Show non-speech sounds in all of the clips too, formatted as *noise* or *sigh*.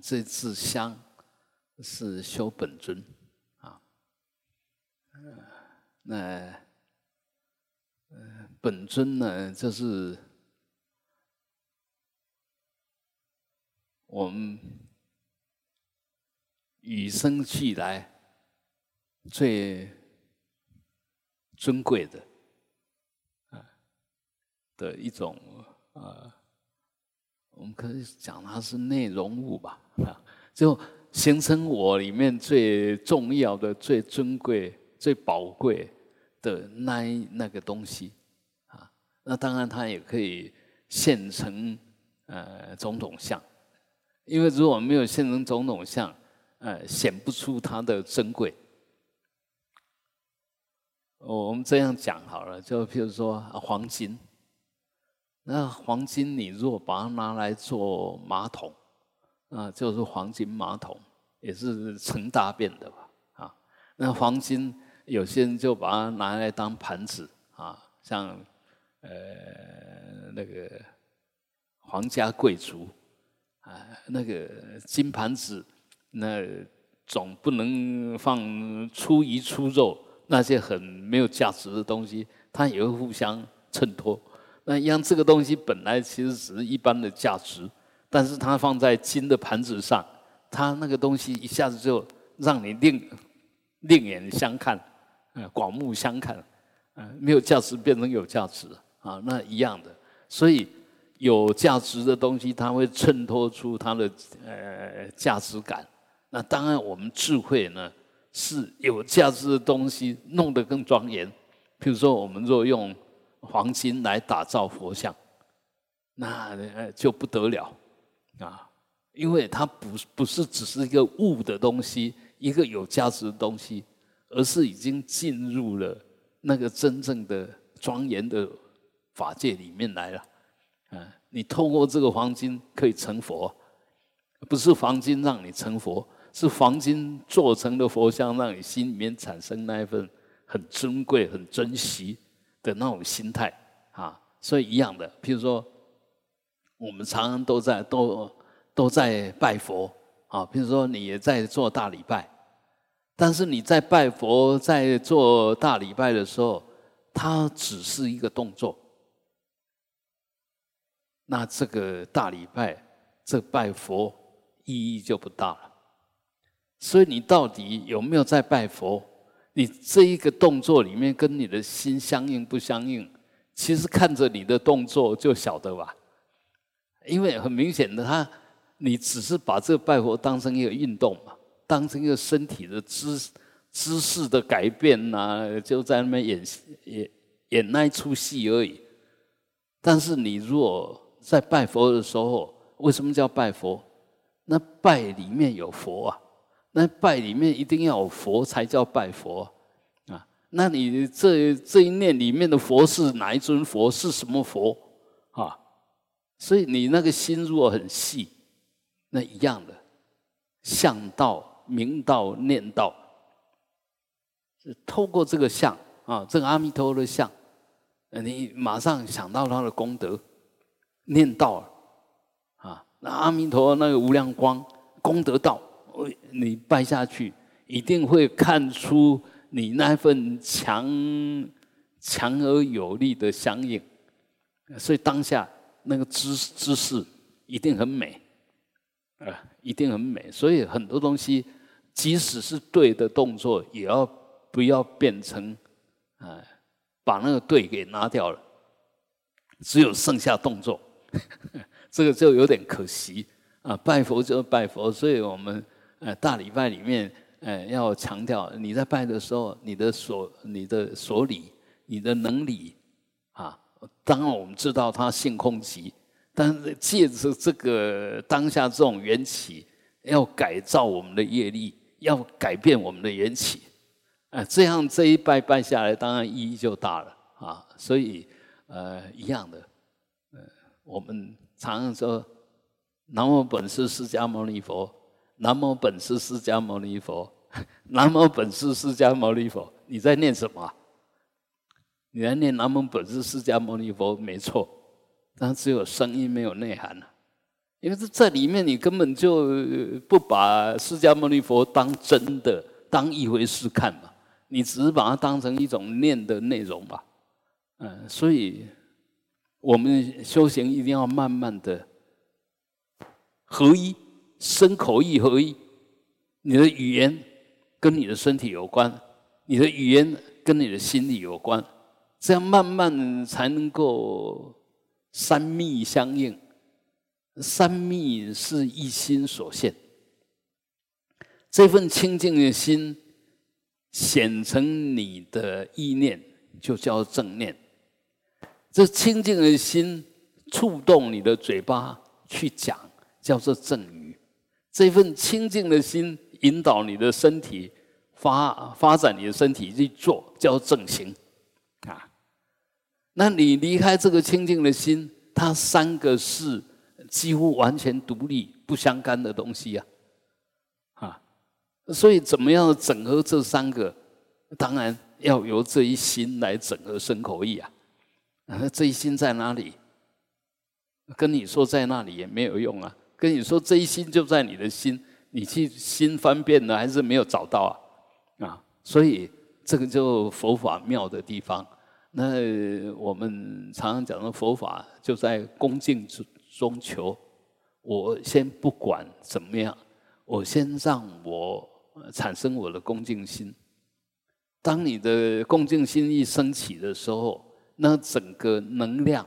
这支香是修本尊啊，那本尊呢，就是我们与生俱来最尊贵的啊的一种啊。我们可以讲它是内容物吧，啊，就形成我里面最重要的、最尊贵、最宝贵的那那个东西，啊，那当然它也可以现成呃总统像，因为如果没有现成总统像，呃，显不出它的珍贵。我们这样讲好了，就譬如说黄金。那黄金，你如果把它拿来做马桶，啊，就是黄金马桶，也是盛大便的吧？啊，那黄金有些人就把它拿来当盘子啊，像呃那个皇家贵族啊，那个金盘子，那总不能放粗鱼粗肉那些很没有价值的东西，它也会互相衬托。那一样，这个东西本来其实只是一般的价值，但是它放在金的盘子上，它那个东西一下子就让你另另眼相看，嗯，广目相看，嗯，没有价值变成有价值啊，那一样的。所以有价值的东西，它会衬托出它的呃价值感。那当然，我们智慧呢是有价值的东西弄得更庄严。譬如说，我们若用。黄金来打造佛像，那就不得了啊！因为它不不是只是一个物的东西，一个有价值的东西，而是已经进入了那个真正的庄严的法界里面来了。啊，你透过这个黄金可以成佛，不是黄金让你成佛，是黄金做成的佛像，让你心里面产生那一份很珍贵、很珍惜。的那种心态啊，所以一样的。譬如说，我们常常都在都都在拜佛啊。譬如说，你也在做大礼拜，但是你在拜佛、在做大礼拜的时候，它只是一个动作，那这个大礼拜这拜佛意义就不大了。所以你到底有没有在拜佛？你这一个动作里面跟你的心相应不相应？其实看着你的动作就晓得吧，因为很明显的，他你只是把这个拜佛当成一个运动嘛，当成一个身体的姿姿势的改变呐，就在那边演演演那一出戏而已。但是你如果在拜佛的时候，为什么叫拜佛？那拜里面有佛啊。那拜里面一定要有佛才叫拜佛啊！那你这这一念里面的佛是哪一尊佛？是什么佛啊？所以你那个心如果很细，那一样的相道、明道、念道，是透过这个相啊，这个阿弥陀佛的相，你马上想到他的功德，念道啊，那阿弥陀那个无量光功德道。你拜下去，一定会看出你那份强强而有力的相应，所以当下那个姿姿势一定很美，啊，一定很美。所以很多东西，即使是对的动作，也要不要变成啊，把那个对给拿掉了，只有剩下动作，*laughs* 这个就有点可惜啊。拜佛就拜佛，所以我们。呃，大礼拜里面，呃，要强调你在拜的时候，你的所、你的所理、你的能力，啊，当然我们知道他性空极，但是借着这个当下这种缘起，要改造我们的业力，要改变我们的缘起，啊，这样这一拜拜下来，当然意义就大了啊。所以，呃，一样的，呃，我们常常说，南无本师释迦牟尼佛。南无本师释迦牟尼佛，*laughs* 南无本师释迦牟尼佛，你在念什么？你在念南无本师释迦牟尼佛，没错，但只有声音没有内涵因为这在里面你根本就不把释迦牟尼佛当真的当一回事看嘛，你只是把它当成一种念的内容吧。嗯，所以我们修行一定要慢慢的合一，身口意合一。你的语言跟你的身体有关，你的语言跟你的心理有关，这样慢慢才能够三密相应。三密是一心所现，这份清净的心显成你的意念，就叫正念。这清净的心触动你的嘴巴去讲，叫做正语。这份清净的心。引导你的身体发发展，你的身体去做叫正行啊。那你离开这个清净的心，它三个是几乎完全独立不相干的东西呀，啊。所以怎么样整合这三个？当然要由这一心来整合身口意啊。啊，这一心在哪里？跟你说在那里也没有用啊。跟你说这一心就在你的心。你去心翻遍了，还是没有找到啊？啊，所以这个就佛法妙的地方。那我们常常讲的佛法，就在恭敬之中求。我先不管怎么样，我先让我产生我的恭敬心。当你的恭敬心一升起的时候，那整个能量、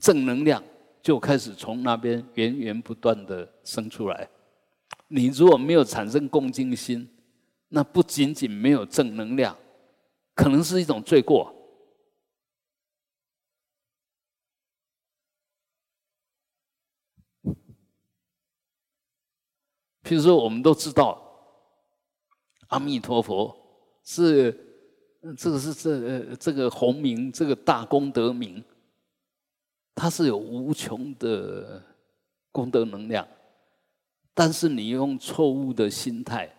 正能量就开始从那边源源不断的生出来。你如果没有产生恭敬心，那不仅仅没有正能量，可能是一种罪过。譬如说，我们都知道，阿弥陀佛是这个是这这个洪名，这个大功德名，它是有无穷的功德能量。但是你用错误的心态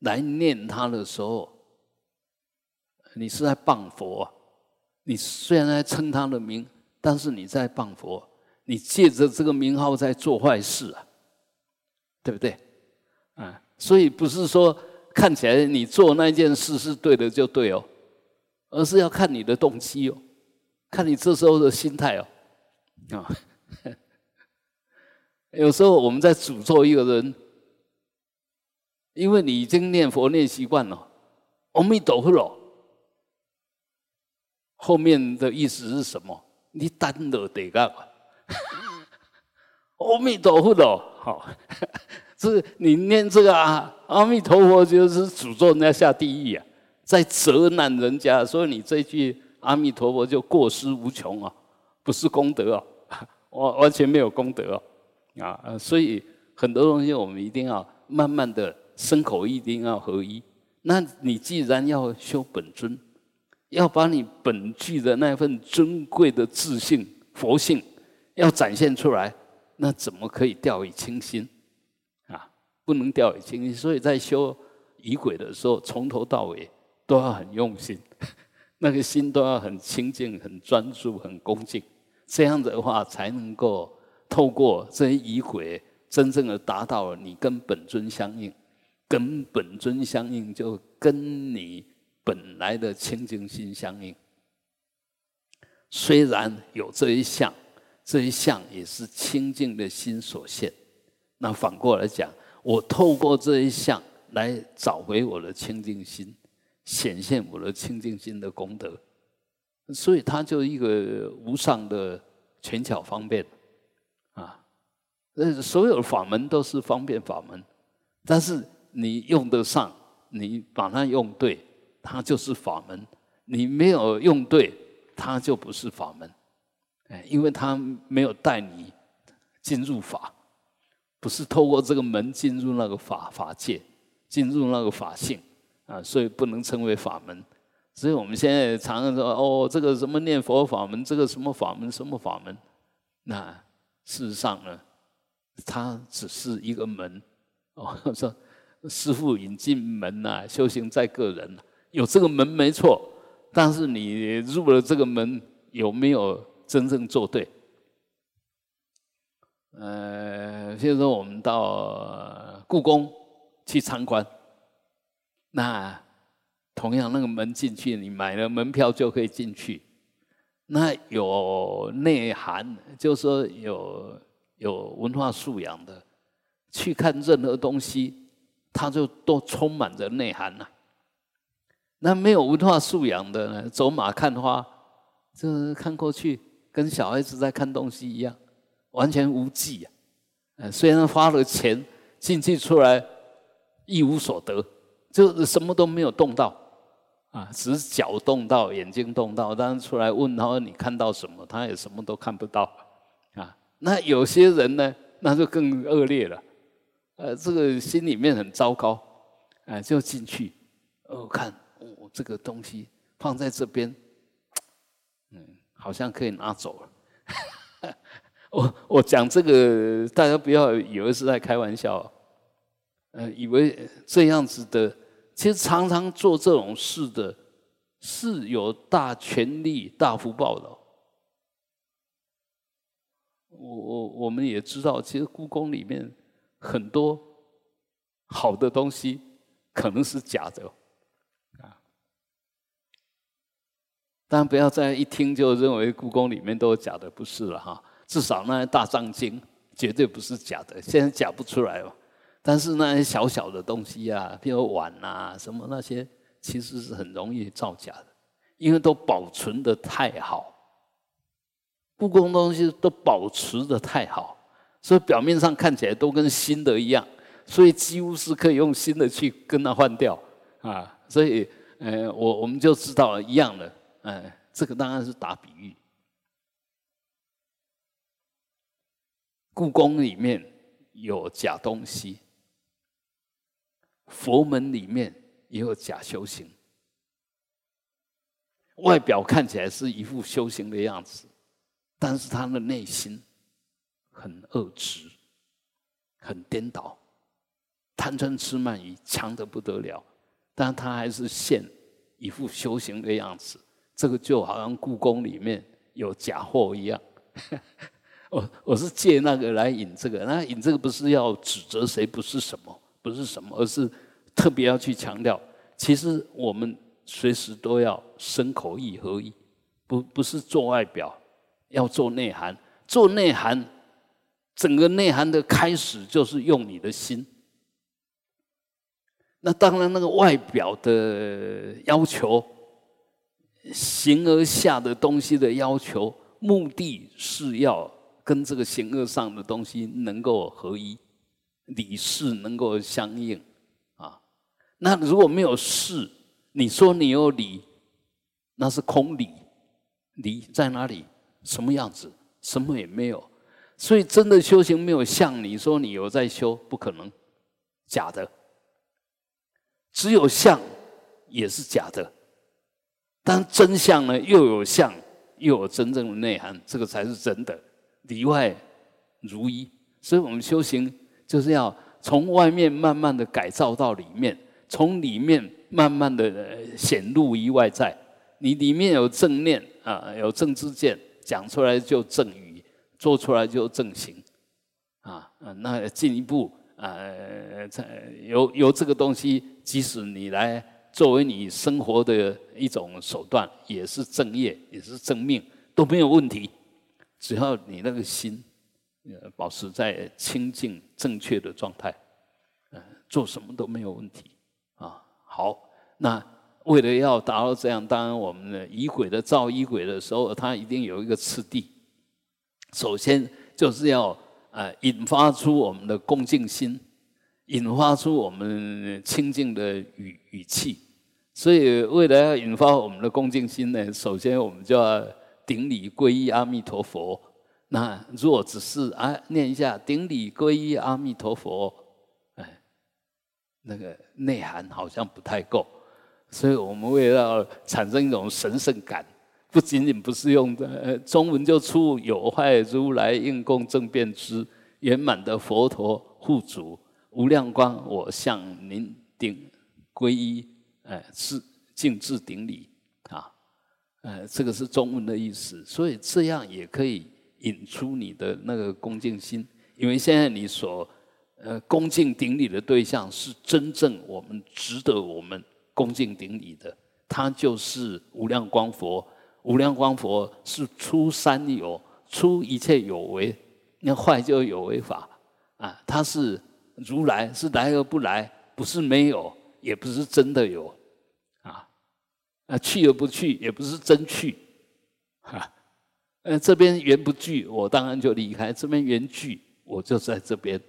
来念他的时候，你是在谤佛。你虽然在称他的名，但是你在谤佛。你借着这个名号在做坏事啊，对不对？啊，所以不是说看起来你做那件事是对的就对哦，而是要看你的动机哦，看你这时候的心态哦，啊。*laughs* 有时候我们在诅咒一个人，因为你已经念佛念习惯了，阿弥陀佛了。后面的意思是什么？你单了得干嘛？*laughs* 阿弥陀佛了，好，*laughs* 这你念这个啊，阿弥陀佛就是诅咒人家下地狱啊，在责难人家，所以你这句阿弥陀佛就过失无穷啊，不是功德啊，*laughs* 完完全没有功德啊。啊，所以很多东西我们一定要慢慢的身口一定要合一。那你既然要修本尊，要把你本具的那份尊贵的自信、佛性要展现出来，那怎么可以掉以轻心？啊，不能掉以轻心。所以在修仪轨的时候，从头到尾都要很用心，那个心都要很清净、很专注、很恭敬，这样的话才能够。透过这些仪轨，真正的达到了你跟本尊相应，跟本尊相应，就跟你本来的清净心相应。虽然有这一项，这一项也是清净的心所现。那反过来讲，我透过这一项来找回我的清净心，显现我的清净心的功德。所以它就一个无上的权巧方便。啊呃，所有法门都是方便法门，但是你用得上，你把它用对，它就是法门；你没有用对，它就不是法门。哎，因为它没有带你进入法，不是透过这个门进入那个法法界，进入那个法性啊，所以不能称为法门。所以我们现在常常说，哦，这个什么念佛法门，这个什么法门，什么法门，那事实上呢？它只是一个门哦，说师傅引进门呐，修行在个人，有这个门没错，但是你入了这个门，有没有真正做对？呃，譬如说我们到故宫去参观，那同样那个门进去，你买了门票就可以进去。那有内涵，就说有有文化素养的，去看任何东西，它就都充满着内涵呐。那没有文化素养的呢，走马看花，就是看过去，跟小孩子在看东西一样。完全无忌啊！呃，虽然花了钱进去出来一无所得，就什么都没有动到啊，只是脚动到，眼睛动到，当然出来问他你看到什么，他也什么都看不到啊。那有些人呢，那就更恶劣了，呃，这个心里面很糟糕，啊，就进去哦，看哦，这个东西放在这边，嗯，好像可以拿走了。*laughs* 我我讲这个，大家不要以为是在开玩笑，呃，以为这样子的，其实常常做这种事的，是有大权力、大福报的。我我我们也知道，其实故宫里面很多好的东西可能是假的，啊，当然不要再一听就认为故宫里面都是假的，不是了哈。至少那些大藏经绝对不是假的，现在假不出来哦。但是那些小小的东西啊，比如碗啊什么那些，其实是很容易造假的，因为都保存的太好。故宫东西都保持的太好，所以表面上看起来都跟新的一样，所以几乎是可以用新的去跟它换掉啊。所以，呃，我我们就知道了一样的，哎，这个当然是打比喻。故宫里面有假东西，佛门里面也有假修行。外表看起来是一副修行的样子，但是他的内心很恶执，很颠倒，贪嗔痴慢疑强的不得了，但他还是现一副修行的样子。这个就好像故宫里面有假货一样。*laughs* 我我是借那个来引这个，那引这个不是要指责谁，不是什么，不是什么，而是特别要去强调，其实我们随时都要身口意合一，不不是做外表，要做内涵，做内涵，整个内涵的开始就是用你的心。那当然，那个外表的要求，形而下的东西的要求，目的是要。跟这个形而上的东西能够合一，理事能够相应啊。那如果没有事，你说你有理，那是空理。理在哪里？什么样子？什么也没有。所以真的修行没有像你说你有在修，不可能，假的。只有相也是假的，但真相呢，又有相，又有真正的内涵，这个才是真的。里外如一，所以我们修行就是要从外面慢慢的改造到里面，从里面慢慢的显露于外在。你里面有正念啊，有正知见，讲出来就正语，做出来就正行啊。那进一步啊，由由这个东西，即使你来作为你生活的一种手段，也是正业，也是正命，都没有问题。只要你那个心，呃，保持在清净正确的状态，呃，做什么都没有问题啊。好，那为了要达到这样，当然我们的仪轨的造仪轨的时候，它一定有一个次第。首先就是要呃引发出我们的恭敬心，引发出我们清净的语语气。所以为了要引发我们的恭敬心呢，首先我们就要。顶礼皈依阿弥陀佛。那如果只是啊念一下顶礼皈依阿弥陀佛，哎，那个内涵好像不太够。所以我们为了产生一种神圣感，不仅仅不是用的中文就出有坏如来应供正遍知圆满的佛陀护主无量光，我向您顶皈依，哎，是敬至顶礼啊。呃，这个是中文的意思，所以这样也可以引出你的那个恭敬心，因为现在你所呃恭敬顶礼的对象是真正我们值得我们恭敬顶礼的，他就是无量光佛。无量光佛是出三有，出一切有为，那坏就有为法啊。他是如来，是来而不来，不是没有，也不是真的有啊。啊，去而不去，也不是真去哈。呃，这边缘不聚，我当然就离开；这边缘聚，我就在这边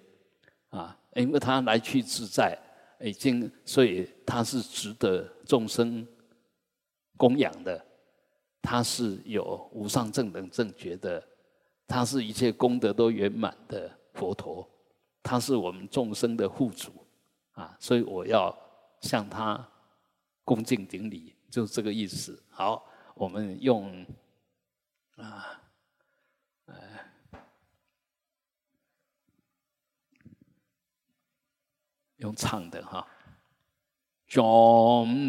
啊。因为他来去自在，已经，所以他是值得众生供养的。他是有无上正等正觉的，他是一切功德都圆满的佛陀，他是我们众生的护主啊，所以我要向他恭敬顶礼，就是这个意思。好，我们用啊，用唱的哈。将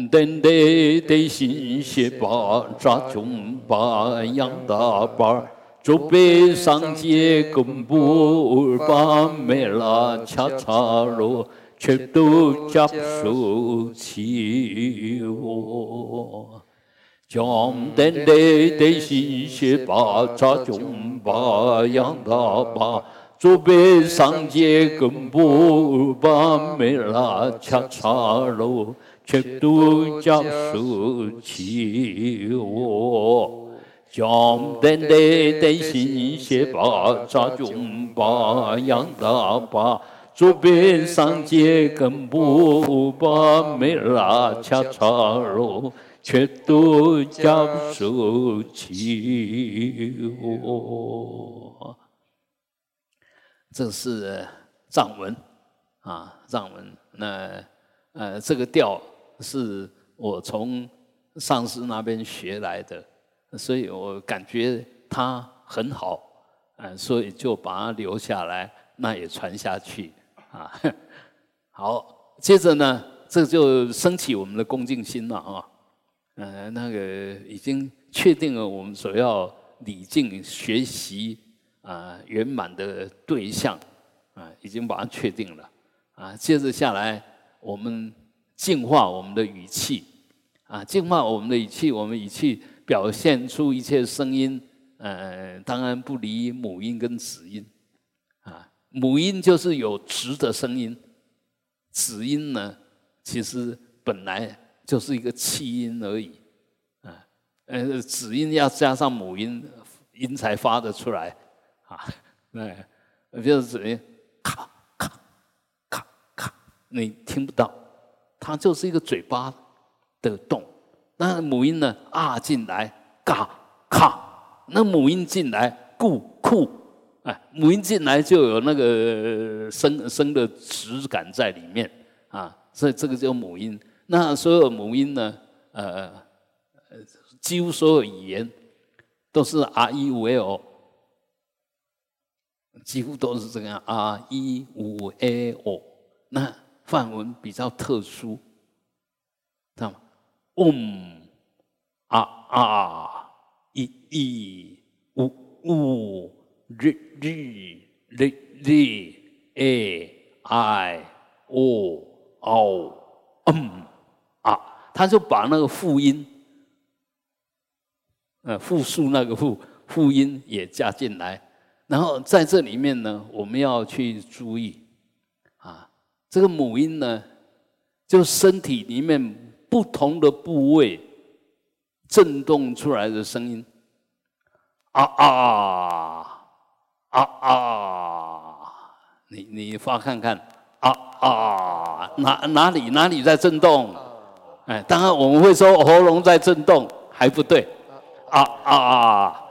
等的的新鞋把扎中把养大把，准备上街跟步把没了恰恰罗，全都接受起我。将等的的新鞋把扎中把养大把。准备上街跟步，把没拉恰恰路，全都教书起我，将等待的新鞋把扎中把养大把，准备上街跟步，把没拉恰恰路，却都教书起我。这是藏文啊，藏文。那呃，这个调是我从上师那边学来的，所以我感觉它很好，嗯，所以就把它留下来，那也传下去啊。*laughs* 好，接着呢，这就升起我们的恭敬心了啊。呃，那个已经确定了我们所要礼敬学习。啊，圆满的对象啊，已经把它确定了啊。接着下来，我们净化我们的语气啊，净化我们的语气，我们语气表现出一切声音，呃，当然不离母音跟子音啊。母音就是有直的声音，子音呢，其实本来就是一个气音而已啊。呃，子音要加上母音，音才发得出来。啊，那 *laughs* 就是子音咔咔咔咔，你听不到，它就是一个嘴巴的动。那母音呢？啊进来，嘎咔，那母音进来，咕酷，哎，母音进来就有那个声声的质感在里面啊，所以这个叫母音。那所有母音呢？呃，几乎所有语言都是 R E V O。几乎都是这样啊，一五 a o，那梵文比较特殊，知道吗？嗡啊啊，一一五五日日日日 a i o o 嗯啊，他就把那个复音，呃，复数那个复复音也加进来。然后在这里面呢，我们要去注意啊，这个母音呢，就身体里面不同的部位震动出来的声音，啊啊啊啊！你你发看看，啊啊，哪哪里哪里在震动？哎，当然我们会说喉咙在震动，还不对，啊啊。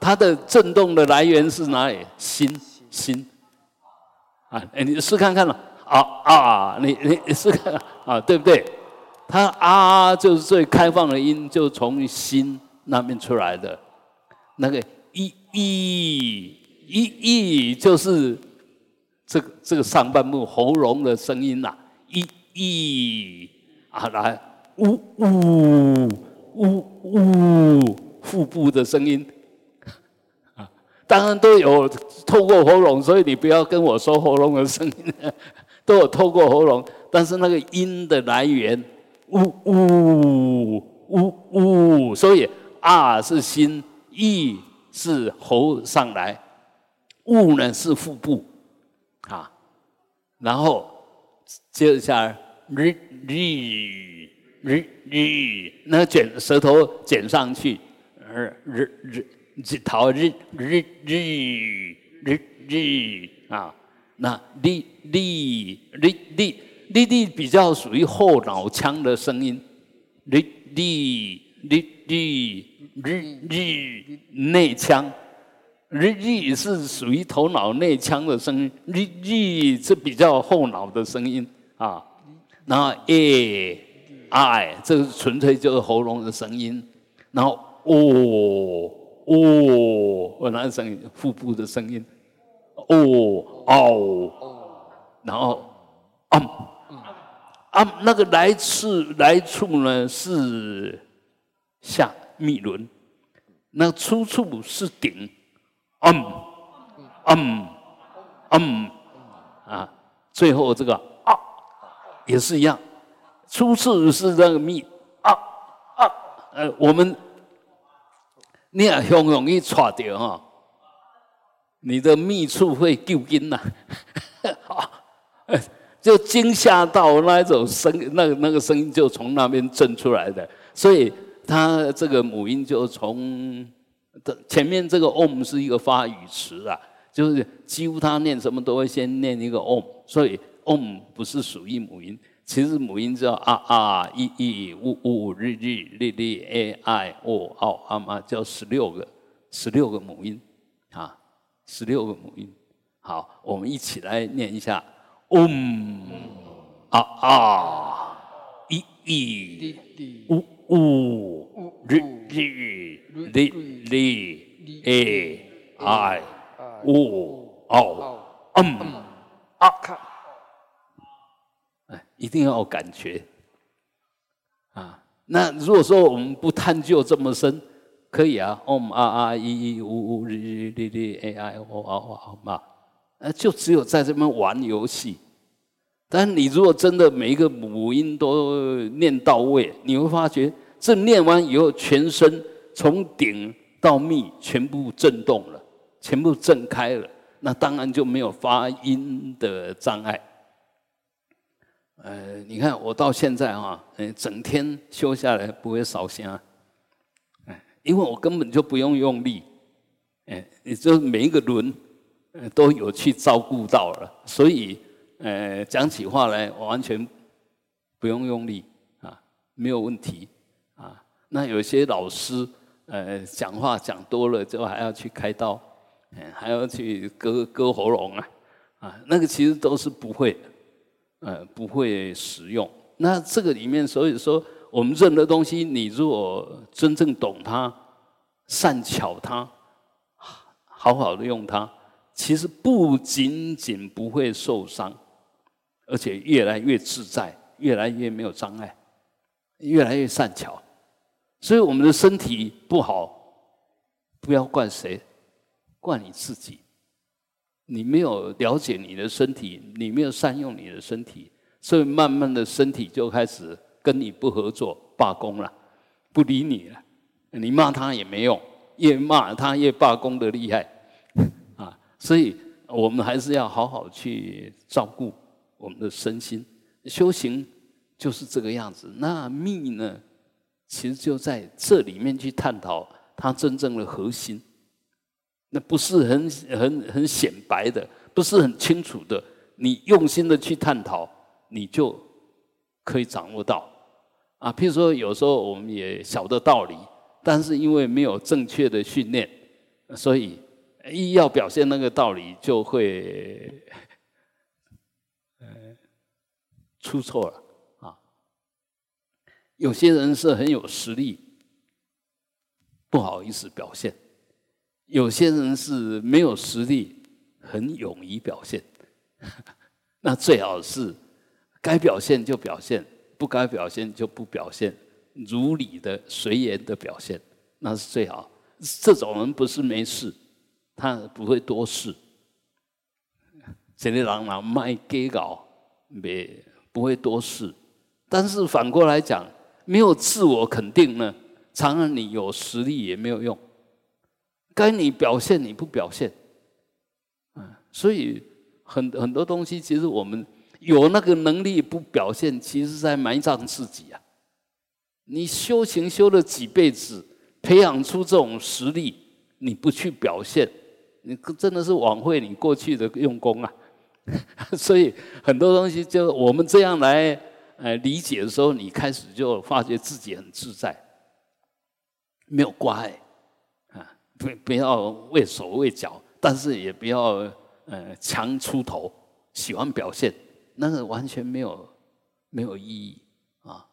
它的震动的来源是哪里？心心啊！哎，你试看看了啊啊！你你试看啊，对不对？它啊就是最开放的音，就从心那边出来的。那个一一一一就是这个这个上半部喉咙的声音呐，一一啊来呜呜呜呜腹部的声音。啊当然都有透过喉咙，所以你不要跟我说喉咙的声音，都有透过喉咙，但是那个音的来源，呜呜呜呜，所以啊是心，意是喉上来，物呢是腹部，啊，然后接下来日日日，那卷舌头卷上去，日日日。日头日日日日日啊，那哩哩哩哩哩哩比较属于后脑腔的声音，哩哩哩哩日日内腔，日日是属于头脑内腔的声音，日日是比较后脑的声音啊。然后 a i 这个纯粹就是喉咙的声音，然后哦。哦，我那声音，腹部的声音，哦哦，然后啊啊，那个来次来处呢是下密轮，那出处是顶，嗯嗯嗯啊，最后这个也是一样，出处是那个密啊啊，呃，我们。你也很容易错掉哈，你的密处会丢筋呐，*laughs* *laughs* 就惊吓到那一种声，那个那个声音就从那边震出来的，所以它这个母音就从的前面这个 om 是一个发语词啊，就是几乎他念什么都会先念一个 om，所以 om 不是属于母音。其实母音叫啊啊一一五五日日日日 a i o 奥阿妈叫十六个十六个母音。啊十六个母音。好我们一起来念一下。om 啊啊一一五五日日日日 a i o 奥嗯啊一定要有感觉啊！那如果说我们不探究这么深，可以啊，om 啊啊一一五五日日日日 a i o o o 嘛，呃，就只有在这边玩游戏。但你如果真的每一个母音都念到位，你会发觉这念完以后，全身从顶到密全部震动了，全部震开了，那当然就没有发音的障碍。呃，你看我到现在哈，呃，整天修下来不会烧香，哎，因为我根本就不用用力，哎，你就每一个轮，呃，都有去照顾到了，所以，呃，讲起话来我完全不用用力啊，没有问题啊。那有些老师，呃，讲话讲多了之后还要去开刀，哎，还要去割割喉咙啊，啊，那个其实都是不会。呃，不会使用。那这个里面，所以说，我们任何东西，你如果真正懂它，善巧它，好好的用它，其实不仅仅不会受伤，而且越来越自在，越来越没有障碍，越来越善巧。所以我们的身体不好，不要怪谁，怪你自己。你没有了解你的身体，你没有善用你的身体，所以慢慢的身体就开始跟你不合作、罢工了，不理你了。你骂他也没用，越骂他越罢工的厉害啊！所以我们还是要好好去照顾我们的身心。修行就是这个样子。那密呢，其实就在这里面去探讨它真正的核心。那不是很很很显白的，不是很清楚的。你用心的去探讨，你就可以掌握到。啊，譬如说，有时候我们也晓得道理，但是因为没有正确的训练，所以一要表现那个道理，就会出错了啊。有些人是很有实力，不好意思表现。有些人是没有实力，很勇于表现，*laughs* 那最好是该表现就表现，不该表现就不表现，如理的随缘的表现，那是最好。这种人不是没事，他不会多事。这里人人卖给搞，没不会多事。但是反过来讲，没有自我肯定呢，常常你有实力也没有用。该你表现你不表现，嗯，所以很很多东西，其实我们有那个能力不表现，其实在埋葬自己啊。你修行修了几辈子，培养出这种实力，你不去表现，你真的是枉费你过去的用功啊。*laughs* 所以很多东西，就我们这样来呃理解的时候，你开始就发觉自己很自在，没有挂碍。不不要畏手畏脚，但是也不要呃强出头，喜欢表现，那个完全没有没有意义啊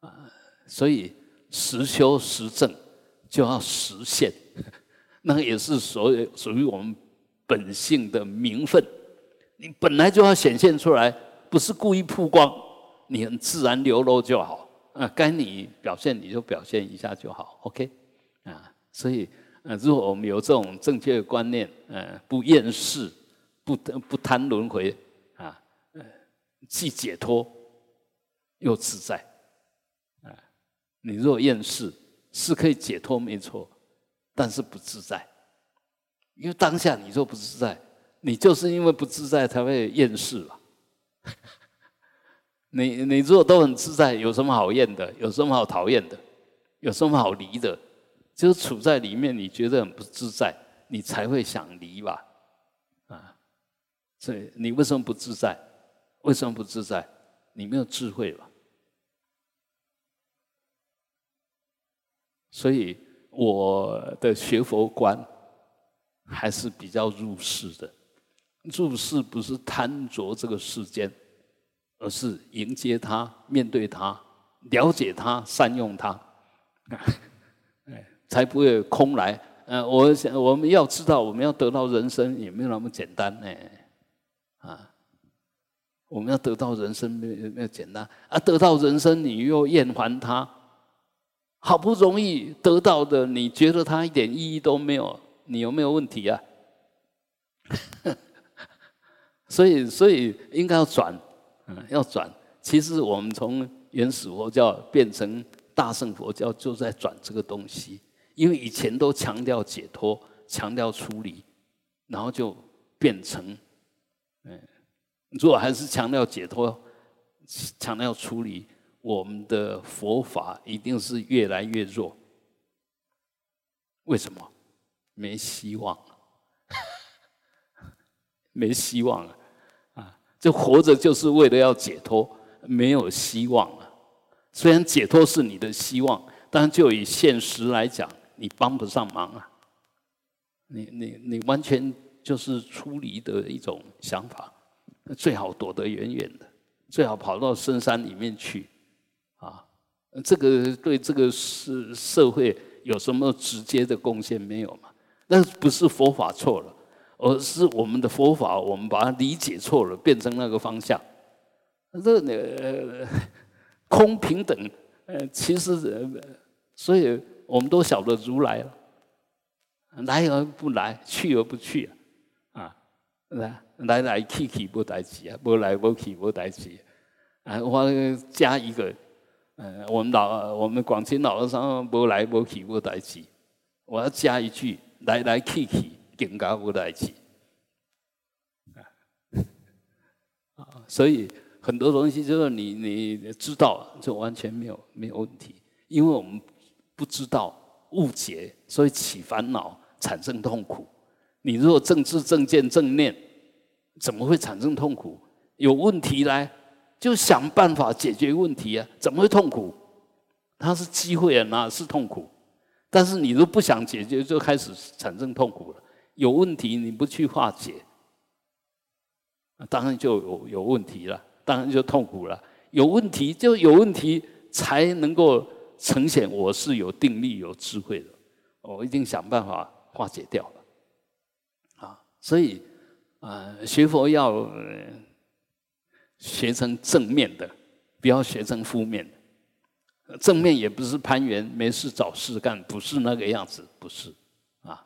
啊！所以实修实证就要实现，那个也是所有属于我们本性的名分，你本来就要显现出来，不是故意曝光，你很自然流露就好啊。该你表现你就表现一下就好，OK 啊，所以。呃，如果我们有这种正确的观念，呃，不厌世，不不贪轮回，啊，呃，既解脱又自在，啊，你若厌世，是可以解脱没错，但是不自在，因为当下你若不自在，你就是因为不自在才会厌世嘛。你你如果都很自在，有什么好厌的？有什么好讨厌的？有什么好离的？就是处在里面，你觉得很不自在，你才会想离吧，啊，所以你为什么不自在？为什么不自在？你没有智慧吧？所以我的学佛观还是比较入世的，入世不是贪着这个世间，而是迎接它、面对它、了解它、善用它。才不会空来。嗯，我想我们要知道，我们要得到人生也没有那么简单呢。啊，我们要得到人生没有没有简单啊！得到人生你又厌烦它，好不容易得到的，你觉得它一点意义都没有，你有没有问题啊？*laughs* 所以，所以应该要转，嗯，要转。其实我们从原始佛教变成大乘佛教，就在转这个东西。因为以前都强调解脱，强调出离，然后就变成，嗯，如果还是强调解脱，强调出离，我们的佛法一定是越来越弱。为什么？没希望，*laughs* 没希望了啊！这活着就是为了要解脱，没有希望了。虽然解脱是你的希望，但就以现实来讲。你帮不上忙啊！你你你完全就是出离的一种想法，最好躲得远远的，最好跑到深山里面去啊！这个对这个社社会有什么直接的贡献没有嘛？那不是佛法错了，而是我们的佛法我们把它理解错了，变成那个方向。这呃空平等呃，其实呃所以。我们都晓得如来了，来而不来，去而不去啊！来来来去去不代志啊，不来不去不代志啊！我加一个，嗯，我们老我们广清老和尚不来不去不代志，我要加一句：来来去去更加不代志啊！所以很多东西就是你你知道就完全没有没有问题，因为我们。不知道误解，所以起烦恼，产生痛苦。你如果正知正见正念，怎么会产生痛苦？有问题来，就想办法解决问题啊！怎么会痛苦？它是机会啊，哪是痛苦？但是你都不想解决，就开始产生痛苦了。有问题你不去化解，当然就有有问题了，当然就痛苦了。有问题就有问题，才能够。呈现我是有定力、有智慧的，我一定想办法化解掉了。啊，所以啊，学佛要呃学成正面的，不要学成负面的。正面也不是攀缘，没事找事干，不是那个样子，不是啊。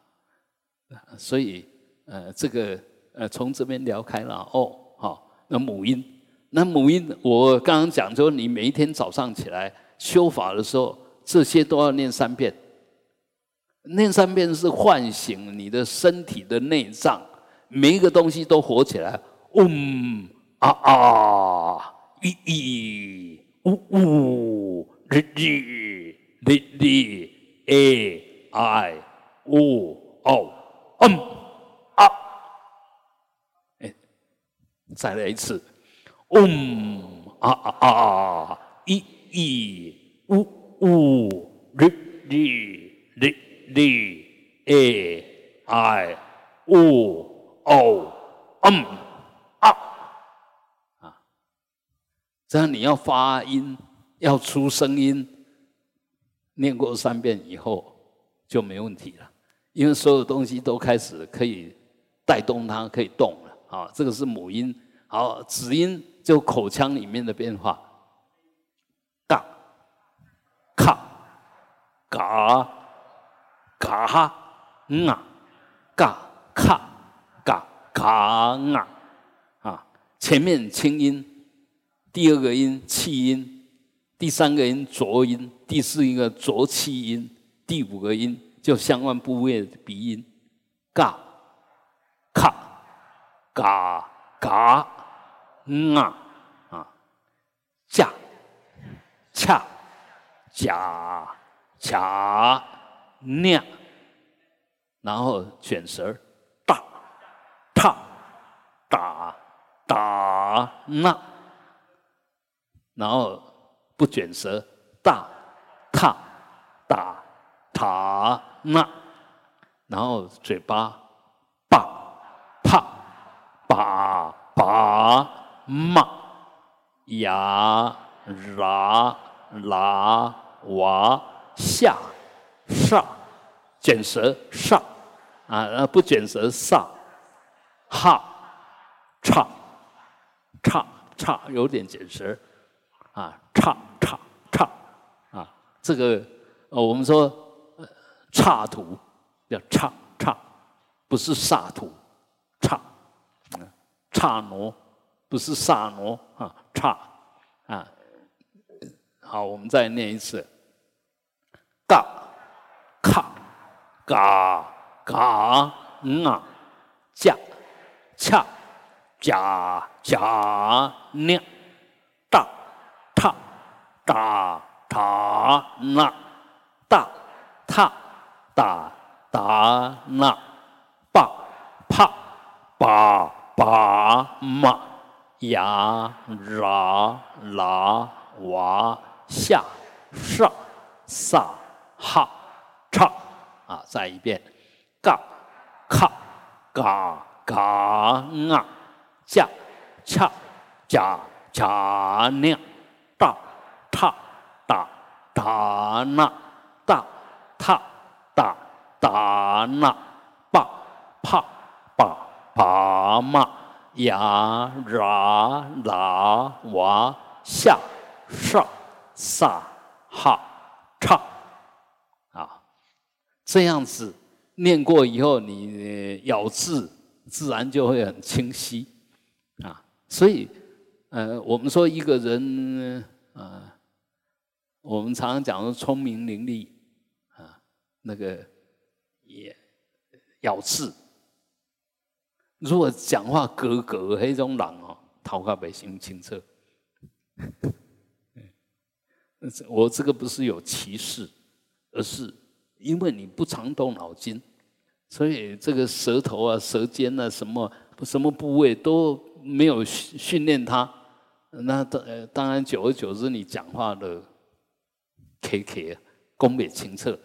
所以呃，这个呃，从这边聊开了哦，好，那母音，那母音，我刚刚讲说，你每一天早上起来修法的时候，这些都要念三遍，念三遍是唤醒你的身体的内脏，每一个东西都活起来，嗡啊啊，咦咦，呜呜，哩哩哩哩，a i o o。嗯啊，哎，再来一次，嗯啊啊啊，一一呜呜，哩哩哩哩，a i o o，嗯啊啊，这样你要发音，要出声音，念过三遍以后就没问题了。因为所有东西都开始可以带动它，可以动了啊！这个是母音，好，子音就口腔里面的变化，嘎、卡、嘎、嘎哈、啊、嘎、卡、嘎、嘎啊啊！前面清音，第二个音气音，第三个音浊音，第四一个浊气音，第五个音。就相关部位的鼻音，嘎、卡、嘎、嘎、嗯啊啊，架、恰、假、恰、nha，然后卷舌，大、踏、打、打、那，然后不卷舌，大、踏、打、塔。那，然后嘴巴，叭，啪，叭，叭，骂牙，啦，啦，哇，下，上，卷舌，上，啊，不卷舌，上，哈，差，差，差，有点卷舌，啊，差，差，差，啊，这个，呃，我们说。差土叫差差，不是萨土，刹，刹挪不是萨挪啊，差啊，好，我们再念一次，嘎卡嘎嘎嗯啊，加恰加加念大踏大塔那大踏。打打那，叭啪叭叭嘛，呀啦啦哇下上萨哈唱啊，再一遍，嘎卡嘎嘎啊，恰恰加加那，大踏打打那大踏。打打那，叭啪叭叭嘛，呀啦啦哇下上萨哈唱啊，这样子念过以后，你咬字自然就会很清晰啊。所以，呃，我们说一个人，呃，我们常常讲说聪明伶俐啊。那个也咬字，如果讲话格格那种人哦，头壳不行清澈。*laughs* 我这个不是有歧视，而是因为你不常动脑筋，所以这个舌头啊、舌尖啊、什么什么部位都没有训训练它，那当呃当然久而久之，你讲话的 K K 功美清澈。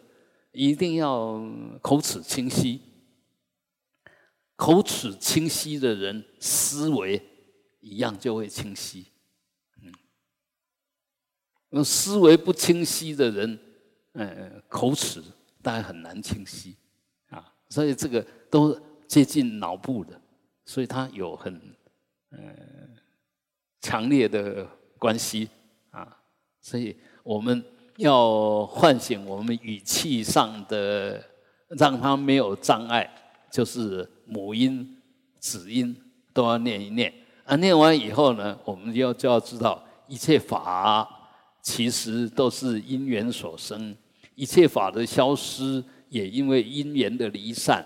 一定要口齿清晰，口齿清晰的人思维一样就会清晰。嗯，那思维不清晰的人，嗯，口齿当然很难清晰啊。所以这个都接近脑部的，所以它有很嗯强烈的关系啊。所以我们。要唤醒我们语气上的，让它没有障碍，就是母音、子音都要念一念。啊，念完以后呢，我们要就要知道，一切法其实都是因缘所生，一切法的消失也因为因缘的离散，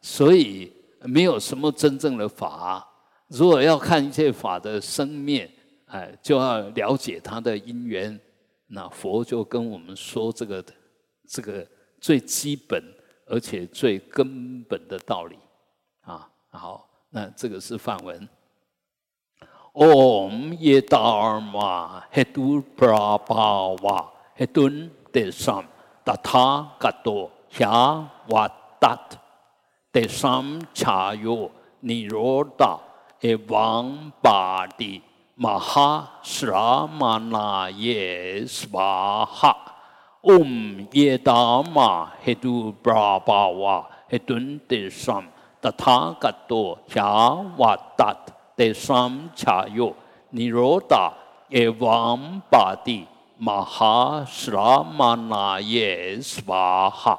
所以没有什么真正的法。如果要看一切法的生灭，哎，就要了解它的因缘。那佛就跟我们说这个这个最基本而且最根本的道理啊。好，那这个是梵文。Om Yedharma Hedu Prabhava Hedun Desam Tatha Gato Hya Vatat Desam Chayo Niroda Evam Badi Maha Sramana Ye Svaha Om yedama Hedu Prabhava Hedun Desam Tatha Gato Hya Vatat 得三恰哟，尼罗达耶王巴蒂玛哈斯拉玛那耶斯瓦哈，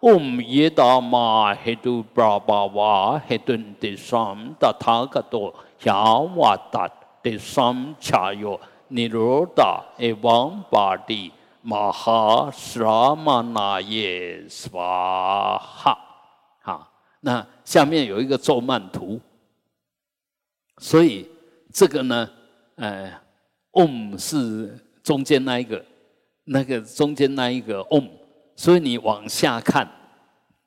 嗡耶达玛嘿杜布拉巴瓦嘿顿得三达他格多夏瓦达得三恰哟，尼罗达耶王巴蒂玛哈斯拉玛那耶斯瓦哈。好，那下面有一个咒曼图。所以这个呢，呃，om 是中间那一个，那个中间那一个 om，所以你往下看，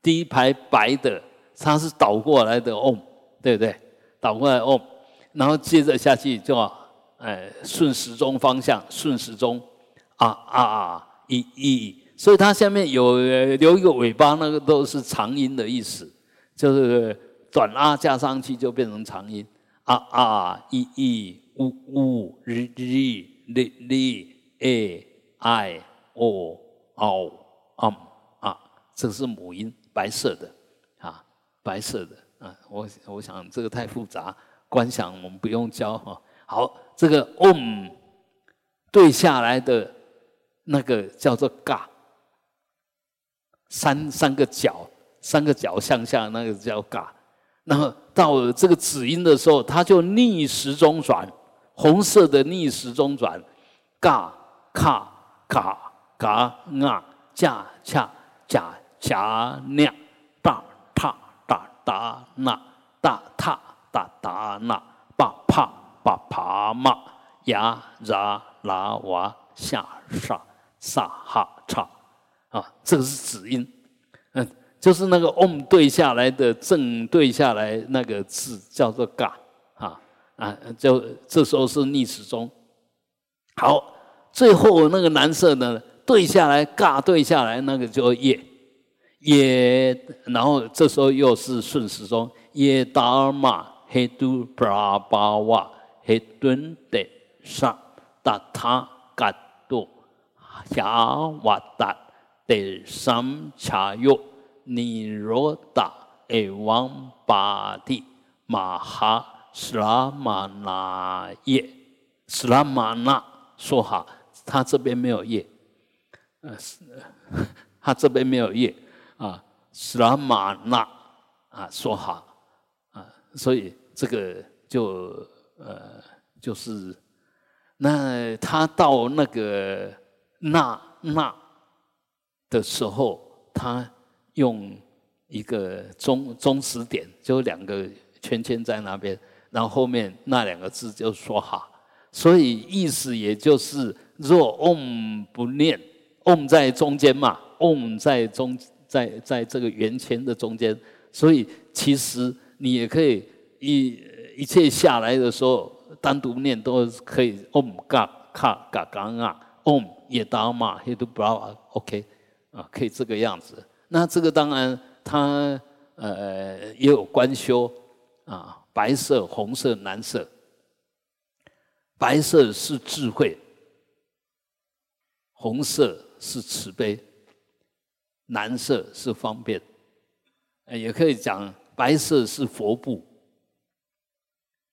第一排白的，它是倒过来的 om，对不对？倒过来 om，然后接着下去就，呃，顺时钟方向，顺时钟，啊啊啊，一一，所以它下面有留一个尾巴，那个都是长音的意思，就是短啊加上去就变成长音。啊啊一一呜呜日日哩哩 A I O O M 啊，这是母音，白色的啊，白色的啊。我我想这个太复杂，观想我们不用教哈。好，这个 om 对下来的那个叫做嘎，三三个角，三个角向下那个叫嘎。然后到这个子音的时候，它就逆时钟转，红色的逆时钟转，嘎卡嘎嘎啊，恰恰恰恰那，哒踏哒哒那，大踏哒哒那，把帕把帕嘛，呀 ra 拉哇下沙萨哈叉，啊，这个是子音，嗯。就是那个 om 对下来的正对下来那个字叫做嘎，啊啊，就这时候是逆时钟。好，最后那个蓝色呢对下来嘎对下来那个叫耶耶，然后这时候又是顺时钟耶达尔玛黑都布拉巴瓦黑顿德萨达塔嘎多夏瓦达德三恰哟。尼罗达诶王巴蒂马哈斯拉玛那耶斯拉玛那说好，他这边没有耶，呃，*laughs* 他这边没有耶啊，斯拉玛那啊说好。啊，所以这个就呃就是那他到那个那那的时候，他。用一个中中时点，就两个圈圈在那边，然后后面那两个字就说好，所以意思也就是若 om 不念，om 在中间嘛，om 在中在在这个圆圈的中间，所以其实你也可以一一切下来的时候单独念都可以，om 嘎卡嘎嘎啊，om 也打嘛，也都不要 OK 啊，可以这个样子。那这个当然，它呃也有官修啊，白色、红色、蓝色。白色是智慧，红色是慈悲，蓝色是方便。也可以讲白色是佛部，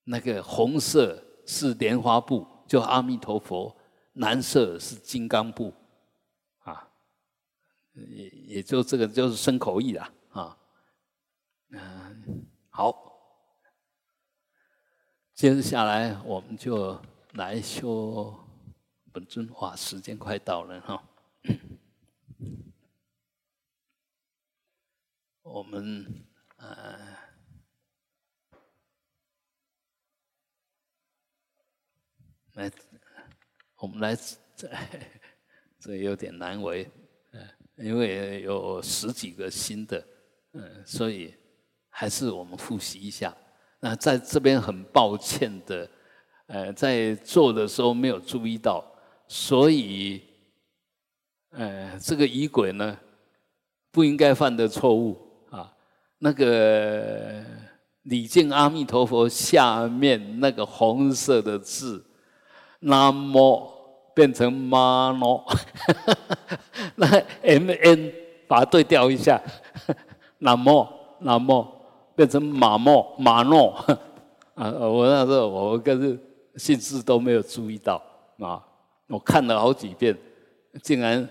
那个红色是莲花部，就阿弥陀佛；蓝色是金刚部。也也就这个就是生口意了啊。嗯，好，接着下来我们就来修本尊。哇，时间快到了哈。*coughs* 我们呃，来，我们来，这 *laughs* 这有点难为，嗯，因为有十几个新的，嗯，所以还是我们复习一下。那在这边很抱歉的，呃，在做的时候没有注意到，所以，呃，这个仪轨呢，不应该犯的错误啊。那个礼敬阿弥陀佛下面那个红色的字，南无变成玛诺，*laughs* 那 M N 把它对调一下，*laughs* 南无南无变成马莫马诺 *laughs* 啊！我那时候我跟姓氏都没有注意到啊，我看了好几遍，竟然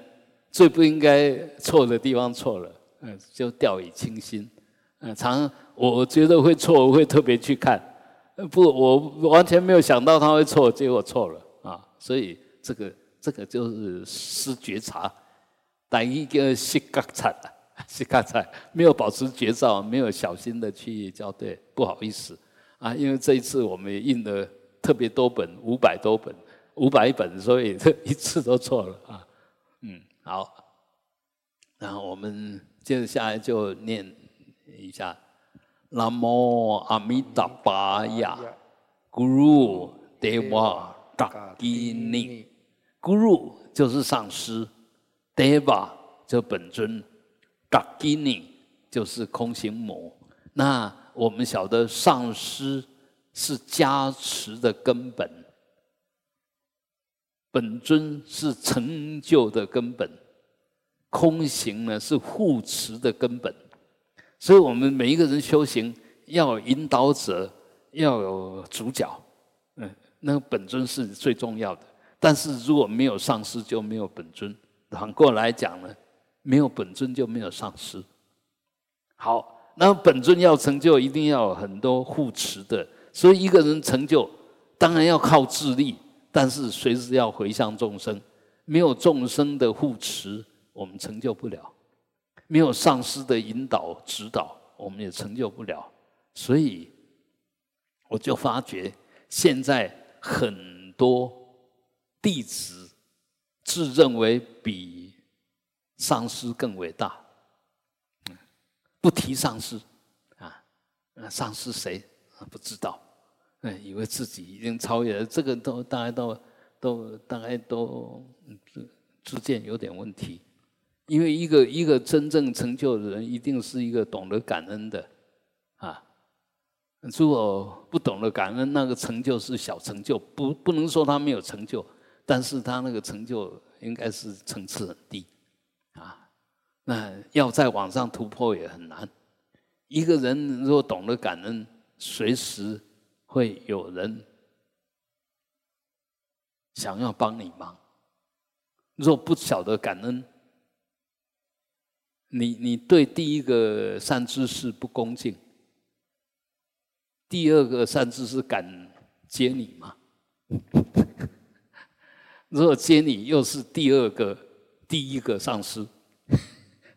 最不应该错的地方错了，嗯，就掉以轻心。嗯，常我觉得会错，我会特别去看。不，我完全没有想到他会错，结果错了啊！所以这个这个就是失觉察，等一个失觉察，失觉察没有保持觉照，没有小心的去校对，不好意思啊！因为这一次我们也印了特别多本，五百多本，五百本，所以 *laughs* 这一次都错了啊。嗯，好，然后我们接着下来就念。一下，南无阿弥达巴呀，Guru Deva Dagini，Guru 就是上师，Deva 就本尊，Dagini 就是空行母。那我们晓得上师是加持的根本，本尊是成就的根本，空行呢是护持的根本。所以我们每一个人修行要有引导者，要有主角，嗯，那个本尊是最重要的。但是如果没有上师，就没有本尊。反过来讲呢，没有本尊就没有上师。好，那本尊要成就，一定要有很多护持的。所以一个人成就，当然要靠智力，但是随时要回向众生。没有众生的护持，我们成就不了。没有上师的引导指导，我们也成就不了。所以，我就发觉现在很多弟子自认为比上师更伟大，不提上师啊，那上师谁不知道？嗯，以为自己已经超越了，这个都大概都都大概都自自见有点问题。因为一个一个真正成就的人，一定是一个懂得感恩的，啊，如果不懂得感恩，那个成就是小成就，不不能说他没有成就，但是他那个成就应该是层次很低，啊，那要再往上突破也很难。一个人如果懂得感恩，随时会有人想要帮你忙；若不晓得感恩，你你对第一个善知识不恭敬，第二个善知识敢接你吗？*laughs* 若接你又是第二个、第一个上师，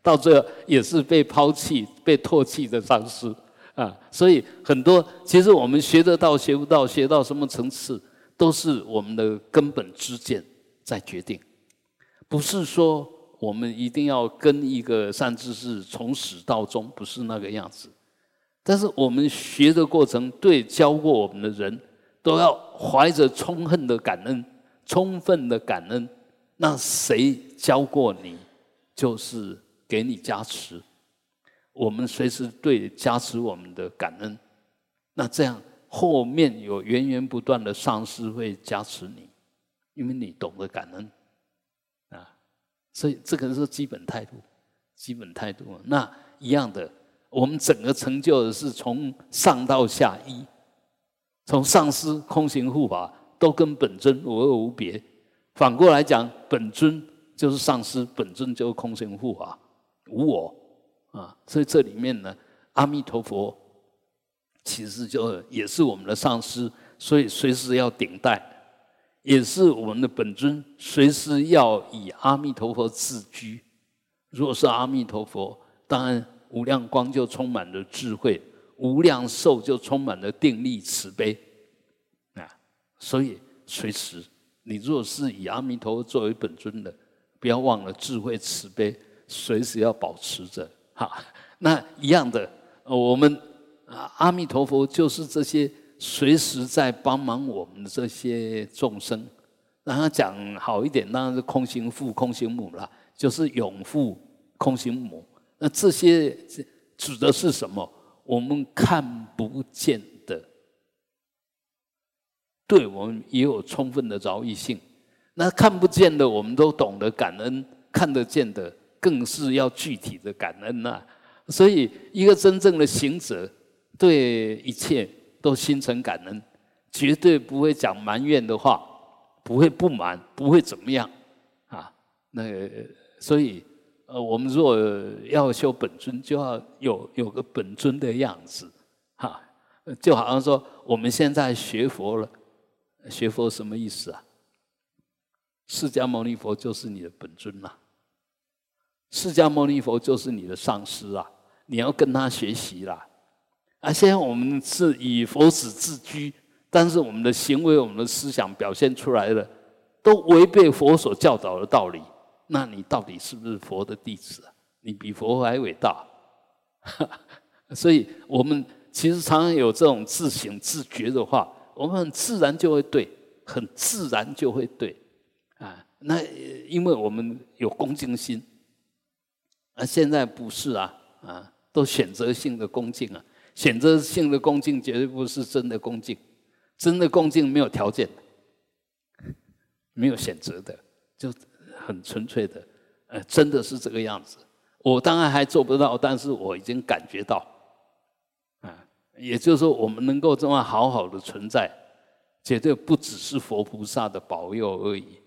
到最后也是被抛弃、被唾弃的上师啊！所以很多其实我们学得到、学不到、学到什么层次，都是我们的根本之见在决定，不是说。我们一定要跟一个善知识从始到终，不是那个样子。但是我们学的过程，对教过我们的人，都要怀着充分的感恩，充分的感恩。那谁教过你，就是给你加持。我们随时对加持我们的感恩，那这样后面有源源不断的上师会加持你，因为你懂得感恩啊。所以这个是基本态度，基本态度。那一样的，我们整个成就的是从上到下一，从上师空行护法都跟本尊无二无别。反过来讲，本尊就是上师，本尊就是空行护法，无我啊。所以这里面呢，阿弥陀佛，其实就也是我们的上师，所以随时要顶戴，也是我们的本尊，随时要以阿弥陀佛自居。若是阿弥陀佛，当然无量光就充满了智慧，无量寿就充满了定力慈悲啊！所以随时，你若是以阿弥陀佛作为本尊的，不要忘了智慧慈悲，随时要保持着好。那一样的，我们啊，阿弥陀佛就是这些随时在帮忙我们的这些众生。让他讲好一点，当然是空行父、空行母了。就是永父空行母，那这些指的是什么？我们看不见的，对我们也有充分的饶益性。那看不见的，我们都懂得感恩；看得见的，更是要具体的感恩呐。所以，一个真正的行者，对一切都心存感恩，绝对不会讲埋怨的话，不会不满，不会怎么样啊？那。所以，呃，我们若要修本尊，就要有有个本尊的样子，哈，就好像说我们现在学佛了，学佛什么意思啊？释迦牟尼佛就是你的本尊呐，释迦牟尼佛就是你的上师啊，你要跟他学习啦。啊，现在我们是以佛子自居，但是我们的行为、我们的思想表现出来的，都违背佛所教导的道理。那你到底是不是佛的弟子啊？你比佛还伟大，*laughs* 所以我们其实常常有这种自省自觉的话，我们很自然就会对，很自然就会对啊。那因为我们有恭敬心，啊，现在不是啊，啊，都选择性的恭敬啊，选择性的恭敬绝对不是真的恭敬，真的恭敬没有条件，没有选择的，就。很纯粹的，呃，真的是这个样子。我当然还做不到，但是我已经感觉到，啊，也就是说，我们能够这么好好的存在，绝对不只是佛菩萨的保佑而已，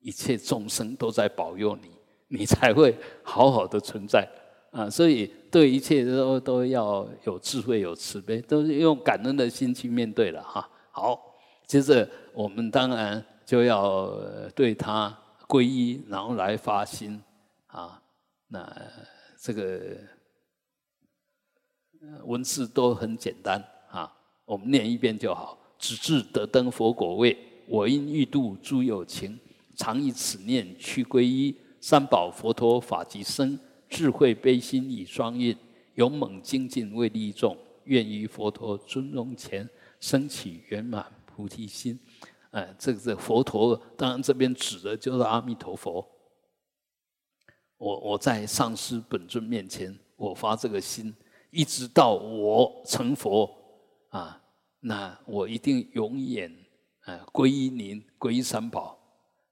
一切众生都在保佑你，你才会好好的存在啊。所以，对一切都都要有智慧、有慈悲，都是用感恩的心去面对了哈。好，接着我们当然就要对他。皈依，然后来发心啊，那这个文字都很简单啊，我们念一遍就好。只至得登佛果位，我因欲度诸有情，常以此念去皈依。三宝佛陀法即生，智慧悲心以双运，勇猛精进为利众，愿于佛陀尊荣前，升起圆满菩提心。哎，这个是佛陀，当然这边指的就是阿弥陀佛。我我在上师本尊面前，我发这个心，一直到我成佛啊，那我一定永远啊皈依您，皈依三宝。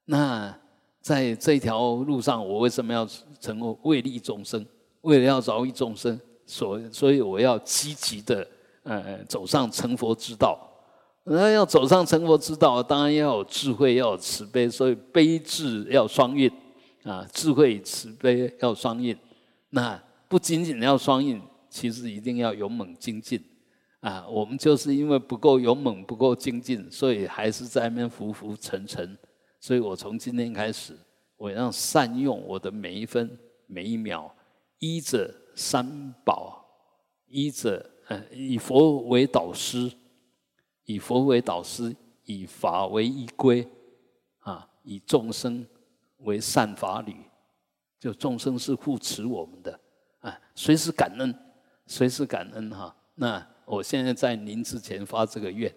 那在这条路上，我为什么要成为为利众生？为了要饶益众生，所所以我要积极的呃走上成佛之道。那要走上成佛之道，当然要有智慧，要有慈悲，所以悲智要双运啊，智慧慈悲要双运。那不仅仅要双运，其实一定要勇猛精进啊。我们就是因为不够勇猛，不够精进，所以还是在那边浮浮沉沉。所以我从今天开始，我要善用我的每一分每一秒，依着三宝，依着呃以佛为导师。以佛为导师，以法为依归，啊，以众生为善法侣，就众生是护持我们的，啊，随时感恩，随时感恩哈。那我现在在您之前发这个愿，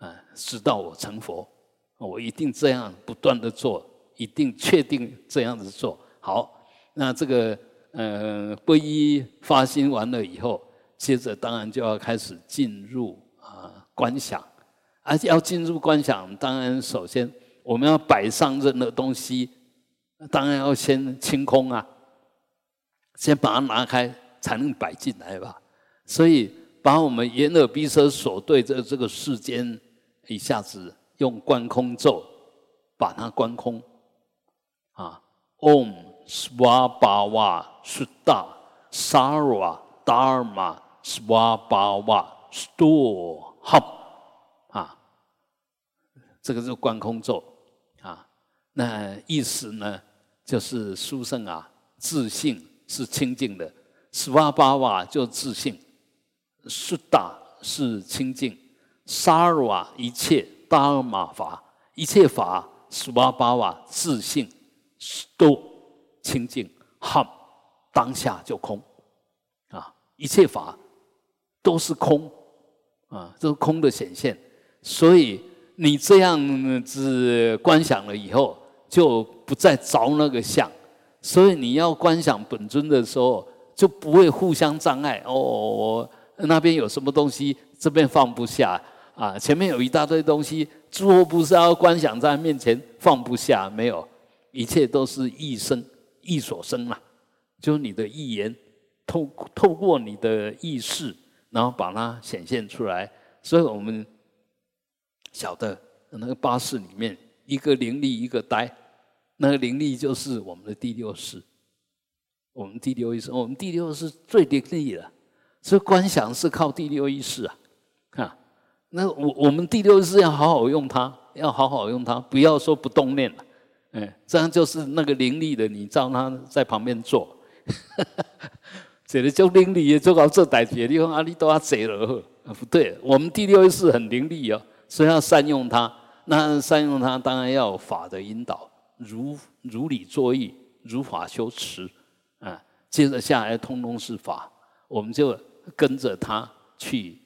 啊，直到我成佛，我一定这样不断的做，一定确定这样子做好。那这个呃皈依发心完了以后，接着当然就要开始进入啊。观想，而且要进入观想，当然首先我们要摆上任何东西，当然要先清空啊，先把它拿开，才能摆进来吧。所以把我们眼耳鼻舌所对着这个世间，一下子用观空咒把它观空啊，Om Swabhava Sutta Sarva dharma svabhava stoham 啊，这个是观空咒啊。那意思呢，就是书圣啊，自信是清净的，svabhava 就自信，sudha 是清净，sarva 一切 dharma 法，一切法苏巴巴瓦自信都清净，ham 当下就空啊。一切法都是空啊，这是空的显现。所以你这样子观想了以后，就不再着那个相。所以你要观想本尊的时候，就不会互相障碍。哦，那边有什么东西，这边放不下啊？前面有一大堆东西，诸佛菩萨观想在面前放不下，没有，一切都是意生，意所生嘛，就是你的意言。透透过你的意识，然后把它显现出来。所以我们晓得那个八识里面，一个灵力，一个呆。那个灵力就是我们的第六识，我们第六意识，我们第六识最灵力的。所以观想是靠第六意识啊，啊，那我我们第六意识要好好用它，要好好用它，不要说不动念了，哎，这样就是那个灵力的，你照他在旁边做。*laughs* 这个叫灵力，做到这代志，你讲啊，你都要坐了，不对，我们第六意识很灵力哦，所以要善用它。那善用它，当然要法的引导，如如理作意，如法修持，啊，接着下来通通是法，我们就跟着他去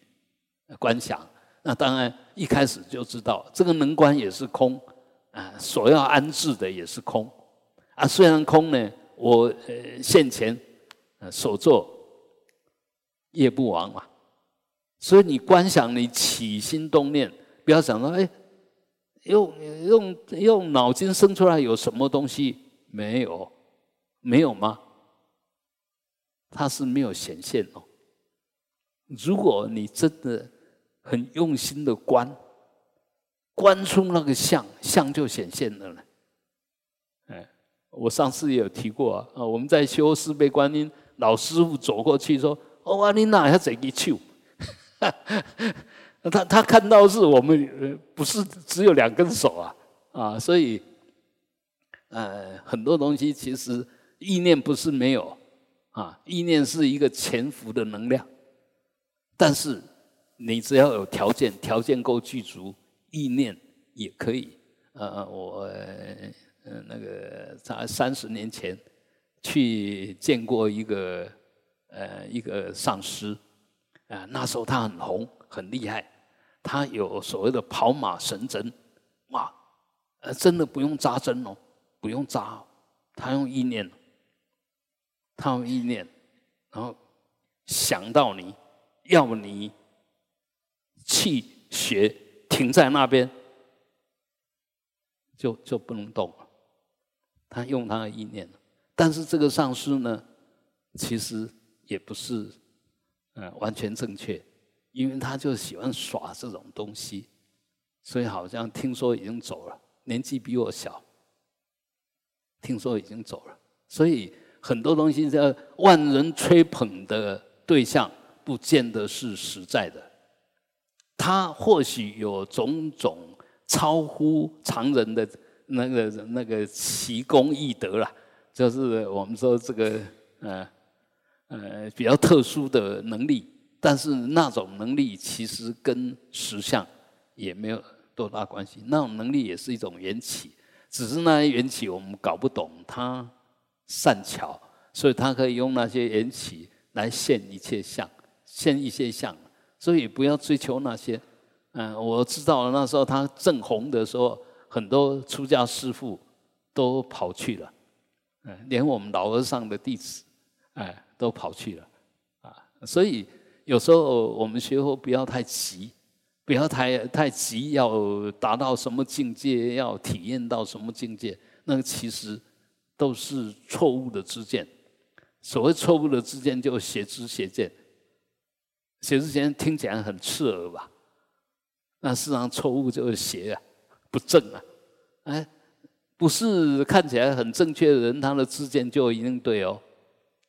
观想。那当然一开始就知道，这个能观也是空，啊，所要安置的也是空，啊，虽然空呢，我呃现前。呃所作业不亡嘛，所以你观想，你起心动念，不要想到哎，用用用脑筋生出来有什么东西没有？没有吗？它是没有显现哦。如果你真的很用心的观，观出那个相，相就显现了呢。哎，我上次也有提过啊，我们在修四悲观音。老师傅走过去说：“哦，阿琳娜，要这一手。*laughs* ”他他看到是我们不是只有两根手啊啊，所以呃很多东西其实意念不是没有啊，意念是一个潜伏的能量，但是你只要有条件，条件够具足，意念也可以。呃，我呃那个在三十年前。去见过一个呃一个上师，啊那时候他很红很厉害，他有所谓的跑马神针，哇，呃真的不用扎针哦，不用扎，他用意念，他用意念，然后想到你要你气血停在那边，就就不能动了，他用他的意念。但是这个上师呢，其实也不是，嗯，完全正确，因为他就喜欢耍这种东西，所以好像听说已经走了，年纪比我小，听说已经走了，所以很多东西叫万人吹捧的对象，不见得是实在的，他或许有种种超乎常人的那个那个奇功异德了。就是我们说这个呃呃比较特殊的能力，但是那种能力其实跟实相也没有多大关系。那种能力也是一种缘起，只是那缘起我们搞不懂它善巧，所以他可以用那些缘起来现一切相，现一些相。所以不要追求那些。嗯，我知道那时候他正红的时候，很多出家师父都跑去了。嗯连我们老和尚的弟子，哎，都跑去了，啊，所以有时候我们学佛不要太急，不要太太急，要达到什么境界，要体验到什么境界，那个其实都是错误的知见。所谓错误的知见，就邪知邪见。邪知邪见听起来很刺耳吧？那事实上错误就是邪啊，不正啊，哎。不是看起来很正确的人，他的知见就一定对哦。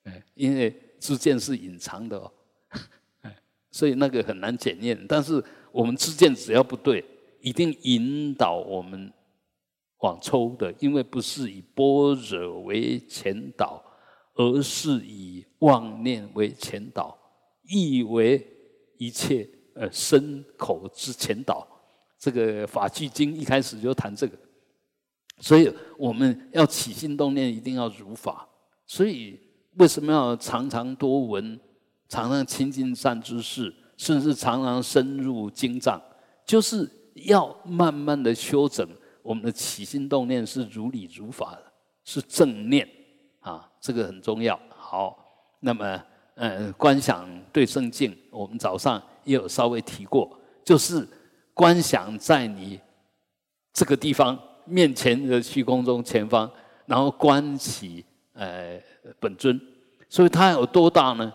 哎，因为知见是隐藏的哦，哎所以那个很难检验。但是我们知见只要不对，一定引导我们往抽的，因为不是以波惹为前导，而是以妄念为前导，意为一切呃身口之前导。这个法句经一开始就谈这个，所以我们要起心动念一定要如法。所以为什么要常常多闻，常常亲近善知识，甚至常常深入经藏，就是要慢慢的修整我们的起心动念是如理如法的，是正念啊，这个很重要。好，那么呃，观想对圣境，我们早上也有稍微提过，就是。观想在你这个地方面前的虚空中前方，然后观起呃本尊，所以它有多大呢？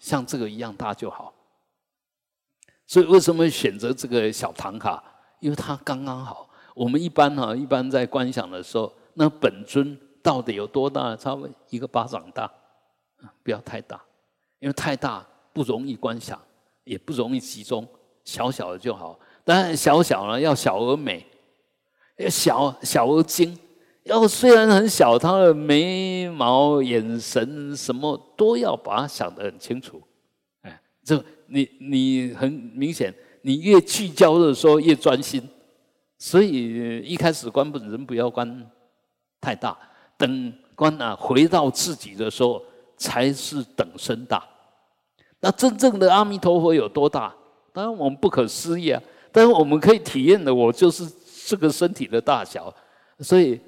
像这个一样大就好。所以为什么选择这个小唐卡？因为它刚刚好。我们一般哈，一般在观想的时候，那本尊到底有多大？差不多一个巴掌大，不要太大，因为太大不容易观想，也不容易集中，小小的就好。当然，小小呢要小而美，要小小而精。要虽然很小，他的眉毛、眼神什么都要把它想得很清楚。哎，这你你很明显，你越聚焦的时候越专心。所以一开始观本人不要观太大，等观啊回到自己的时候才是等身大。那真正的阿弥陀佛有多大？当然我们不可思议啊。但是我们可以体验的，我就是这个身体的大小，所以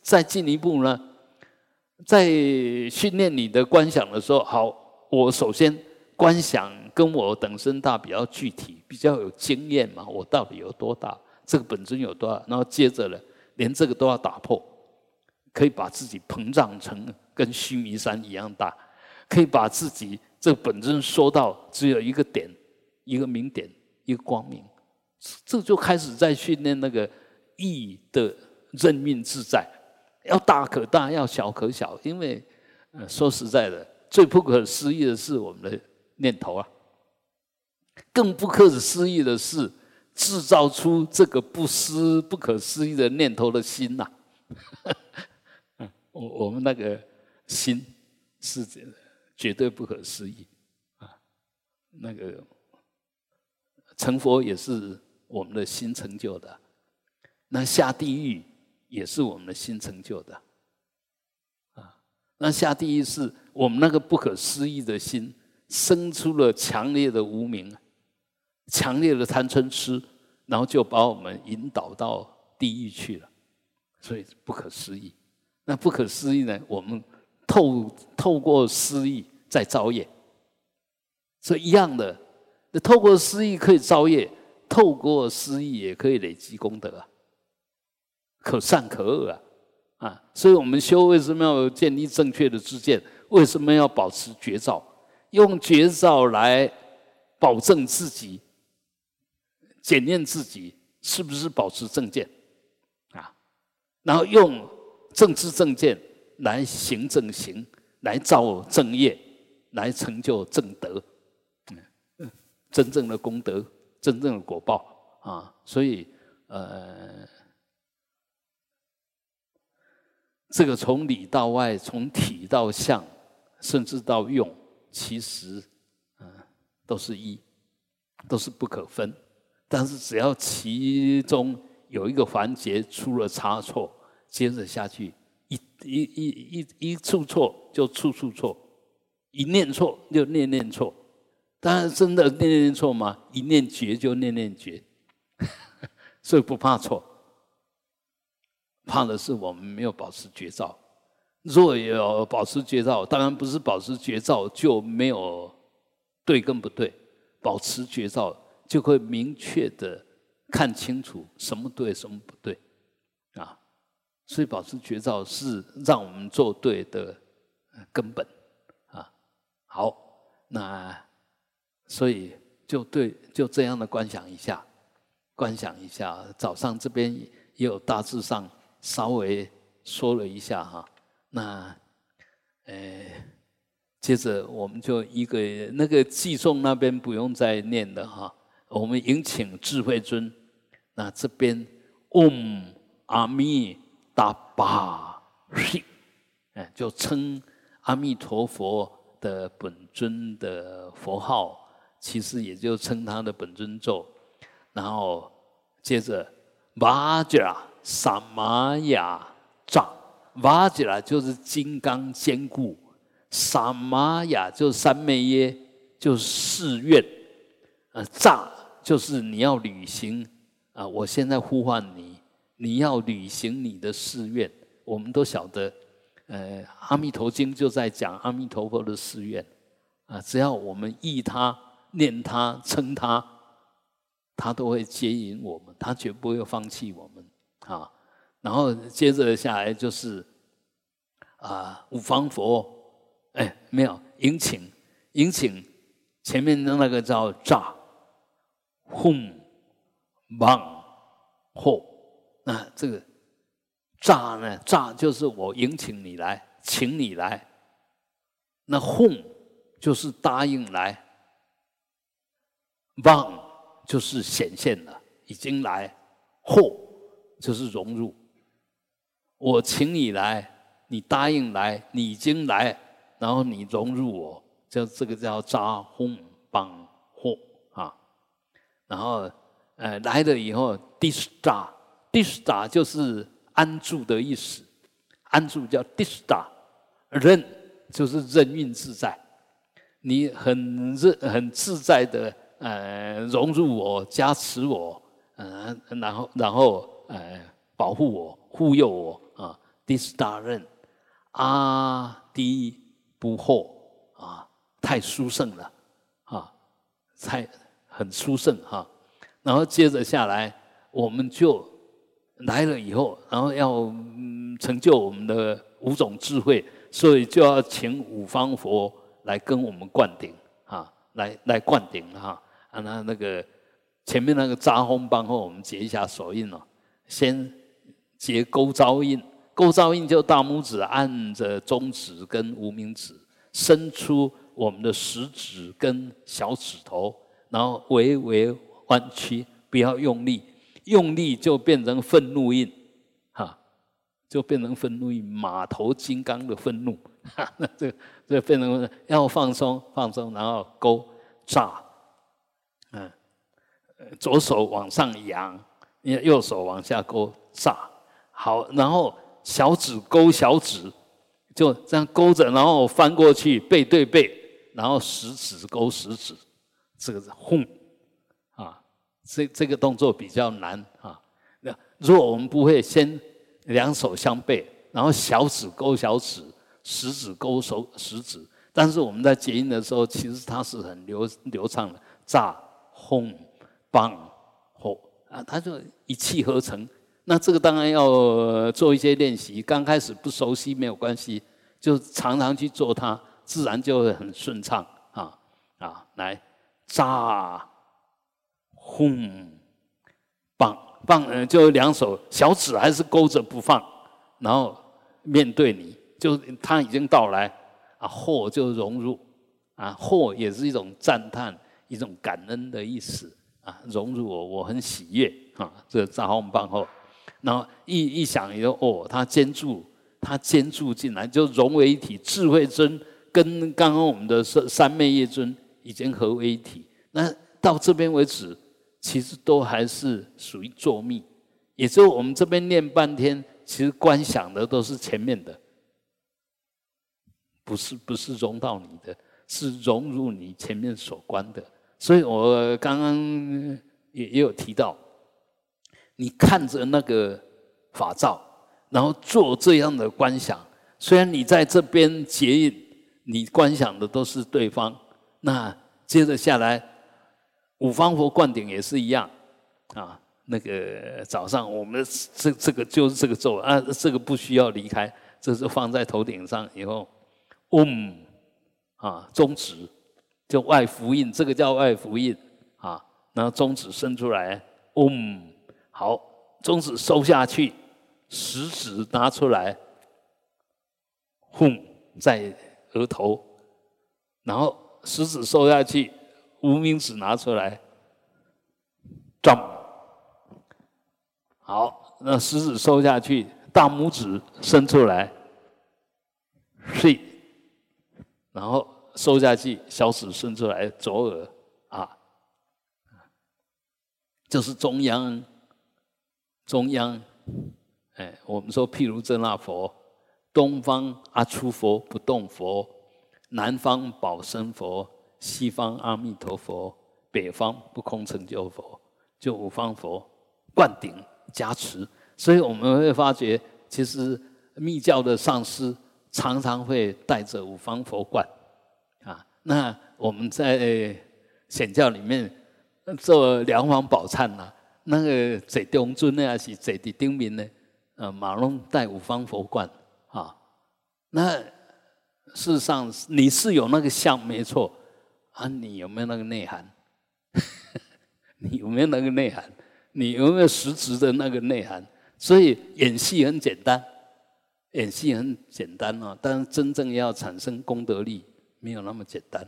再进一步呢，在训练你的观想的时候，好，我首先观想跟我等身大比较具体，比较有经验嘛，我到底有多大，这个本尊有多大，然后接着呢，连这个都要打破，可以把自己膨胀成跟须弥山一样大，可以把自己这本身说到只有一个点，一个明点，一个光明。这就开始在训练那个意的任命自在，要大可大，要小可小。因为说实在的，最不可思议的是我们的念头啊，更不可思议的是制造出这个不思不可思议的念头的心呐。*laughs* 我我们那个心是这样绝对不可思议啊，那个成佛也是。我们的心成就的，那下地狱也是我们的心成就的，啊，那下地狱是我们那个不可思议的心生出了强烈的无名，强烈的贪嗔痴，然后就把我们引导到地狱去了，所以不可思议。那不可思议呢？我们透透过思议在造业，所以一样的，那透过思议可以造业。透过失意也可以累积功德啊，可善可恶啊，啊，所以我们修为什么要建立正确的知见？为什么要保持绝照？用绝照来保证自己、检验自己是不是保持正见啊？然后用正知正见来行正行，来造正业，来成就正德，嗯，真正的功德。真正的果报啊，所以呃，这个从里到外，从体到相，甚至到用，其实嗯都是一，都是不可分。但是只要其中有一个环节出了差错，接着下去一一一一一处错就处处错，一念错就念念错。当然，真的念念错吗？一念绝就念念绝，*laughs* 所以不怕错，怕的是我们没有保持绝照。若有保持绝照，当然不是保持绝照就没有对跟不对，保持绝照就会明确的看清楚什么对什么不对啊。所以保持绝照是让我们做对的根本。好，那。所以就对，就这样的观想一下，观想一下。早上这边也有大致上稍微说了一下哈。那，呃，接着我们就一个那个寄送那边不用再念了哈，我们迎请智慧尊。那这边嗡阿弥达巴嘿，哎，就称阿弥陀佛的本尊的佛号，其实也就称他的本尊咒。然后接着瓦吉拉萨玛雅扎，瓦吉拉就是金刚坚固。萨玛雅就是三昧耶，就是誓愿，呃，诈就是你要履行啊！我现在呼唤你，你要履行你的誓愿。我们都晓得，呃，《阿弥陀经》就在讲阿弥陀佛的誓愿啊。只要我们忆他、念他、称他，他都会接引我们，他绝不会放弃我们啊。然后接着下来就是啊，五方佛。哎，没有迎请，迎请前面的那个叫炸轰棒嚯，那这个炸呢？炸就是我迎请你来，请你来。那轰就是答应来，棒就是显现了，已经来，或就是融入。我请你来，你答应来，你已经来。然后你融入我，叫这个叫扎轰帮或啊，然后呃来了以后，dista，dista 就是安住的意思，安住叫 dista，任就是任运自在，你很任很自在的呃融入我，加持我，嗯，然后然后呃保护我，护佑我啊，dista 任阿迪。不惑啊，太殊胜了啊，太很殊胜哈。然后接着下来，我们就来了以后，然后要成就我们的五种智慧，所以就要请五方佛来跟我们灌顶啊，来来灌顶哈。啊，那那个前面那个扎红帮后，我们结一下手印哦，先结勾招印。勾招印就大拇指按着中指跟无名指，伸出我们的食指跟小指头，然后微微弯曲，不要用力，用力就变成愤怒印，哈，就变成愤怒印，马头金刚的愤怒，哈，那这这变成要放松放松，然后勾炸，嗯，左手往上扬，右手往下勾炸，好，然后。小指勾小指，就这样勾着，然后翻过去背对背，然后食指勾食指，这个是轰，这这个动作比较难啊。那如果我们不会先两手相背，然后小指勾小指，食指勾手食指，但是我们在结音的时候，其实它是很流流畅的，炸轰棒吼啊，它就一气呵成。那这个当然要做一些练习，刚开始不熟悉没有关系，就常常去做它，自然就会很顺畅啊啊！来，扎，轰，棒棒，嗯，就两手小指还是勾着不放，然后面对你，就他已经到来啊，或就融入啊，或也是一种赞叹、一种感恩的意思啊，融入我，我很喜悦啊，这扎红棒后。然后一一想，以后哦，他兼住，他兼住进来，就融为一体。智慧尊跟刚刚我们的三三昧业尊已经合为一体。那到这边为止，其实都还是属于作密，也就我们这边念半天，其实观想的都是前面的，不是不是融到你的，是融入你前面所观的。所以我刚刚也也有提到。你看着那个法照，然后做这样的观想。虽然你在这边结印，你观想的都是对方。那接着下来，五方佛灌顶也是一样啊。那个早上我们这这个就是这个咒啊，这个不需要离开，这是放在头顶上以后，嗡啊，中指就外福印，这个叫外福印啊。然后中指伸出来，嗡。好，中指收下去，食指拿出来，轰在额头，然后食指收下去，无名指拿出来，转。好，那食指收下去，大拇指伸出来，睡，然后收下去，小指伸出来，左耳。啊，就是中央，中央，哎，我们说譬如这那佛，东方阿出佛不动佛，南方保生佛，西方阿弥陀佛，北方不空成就佛，就五方佛灌顶。加持，所以我们会发觉，其实密教的上师常常会带着五方佛冠啊。那我们在显教里面做梁皇宝忏呐，那个在东尊呢，还是在的丁明呢？呃，马龙带五方佛冠啊。那事实上你是有那个相没错啊，你有没有那个内涵？*laughs* 你有没有那个内涵？你有没有实质的那个内涵？所以演戏很简单，演戏很简单哦，但是真正要产生功德力，没有那么简单。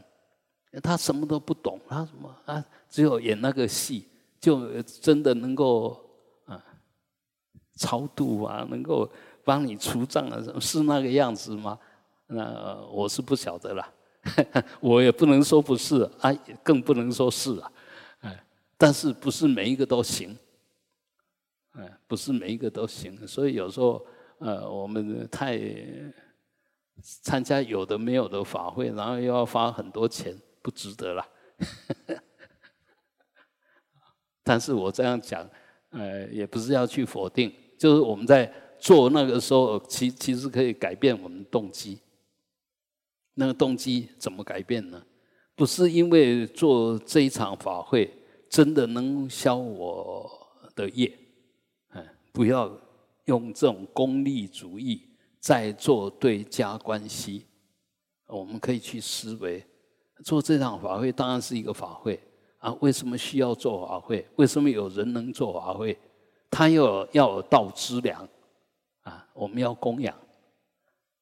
他什么都不懂，他什么啊？只有演那个戏，就真的能够啊超度啊，能够帮你除障啊？是那个样子吗？那我是不晓得了，*laughs* 我也不能说不是啊，更不能说是啊。但是不是每一个都行，哎，不是每一个都行，所以有时候呃，我们太参加有的没有的法会，然后又要花很多钱，不值得了。*laughs* 但是我这样讲，呃，也不是要去否定，就是我们在做那个时候，其其实可以改变我们动机。那个动机怎么改变呢？不是因为做这一场法会。真的能消我的业，嗯，不要用这种功利主义在做对家关系。我们可以去思维，做这场法会当然是一个法会啊。为什么需要做法会？为什么有人能做法会？他要要有道资粮啊，我们要供养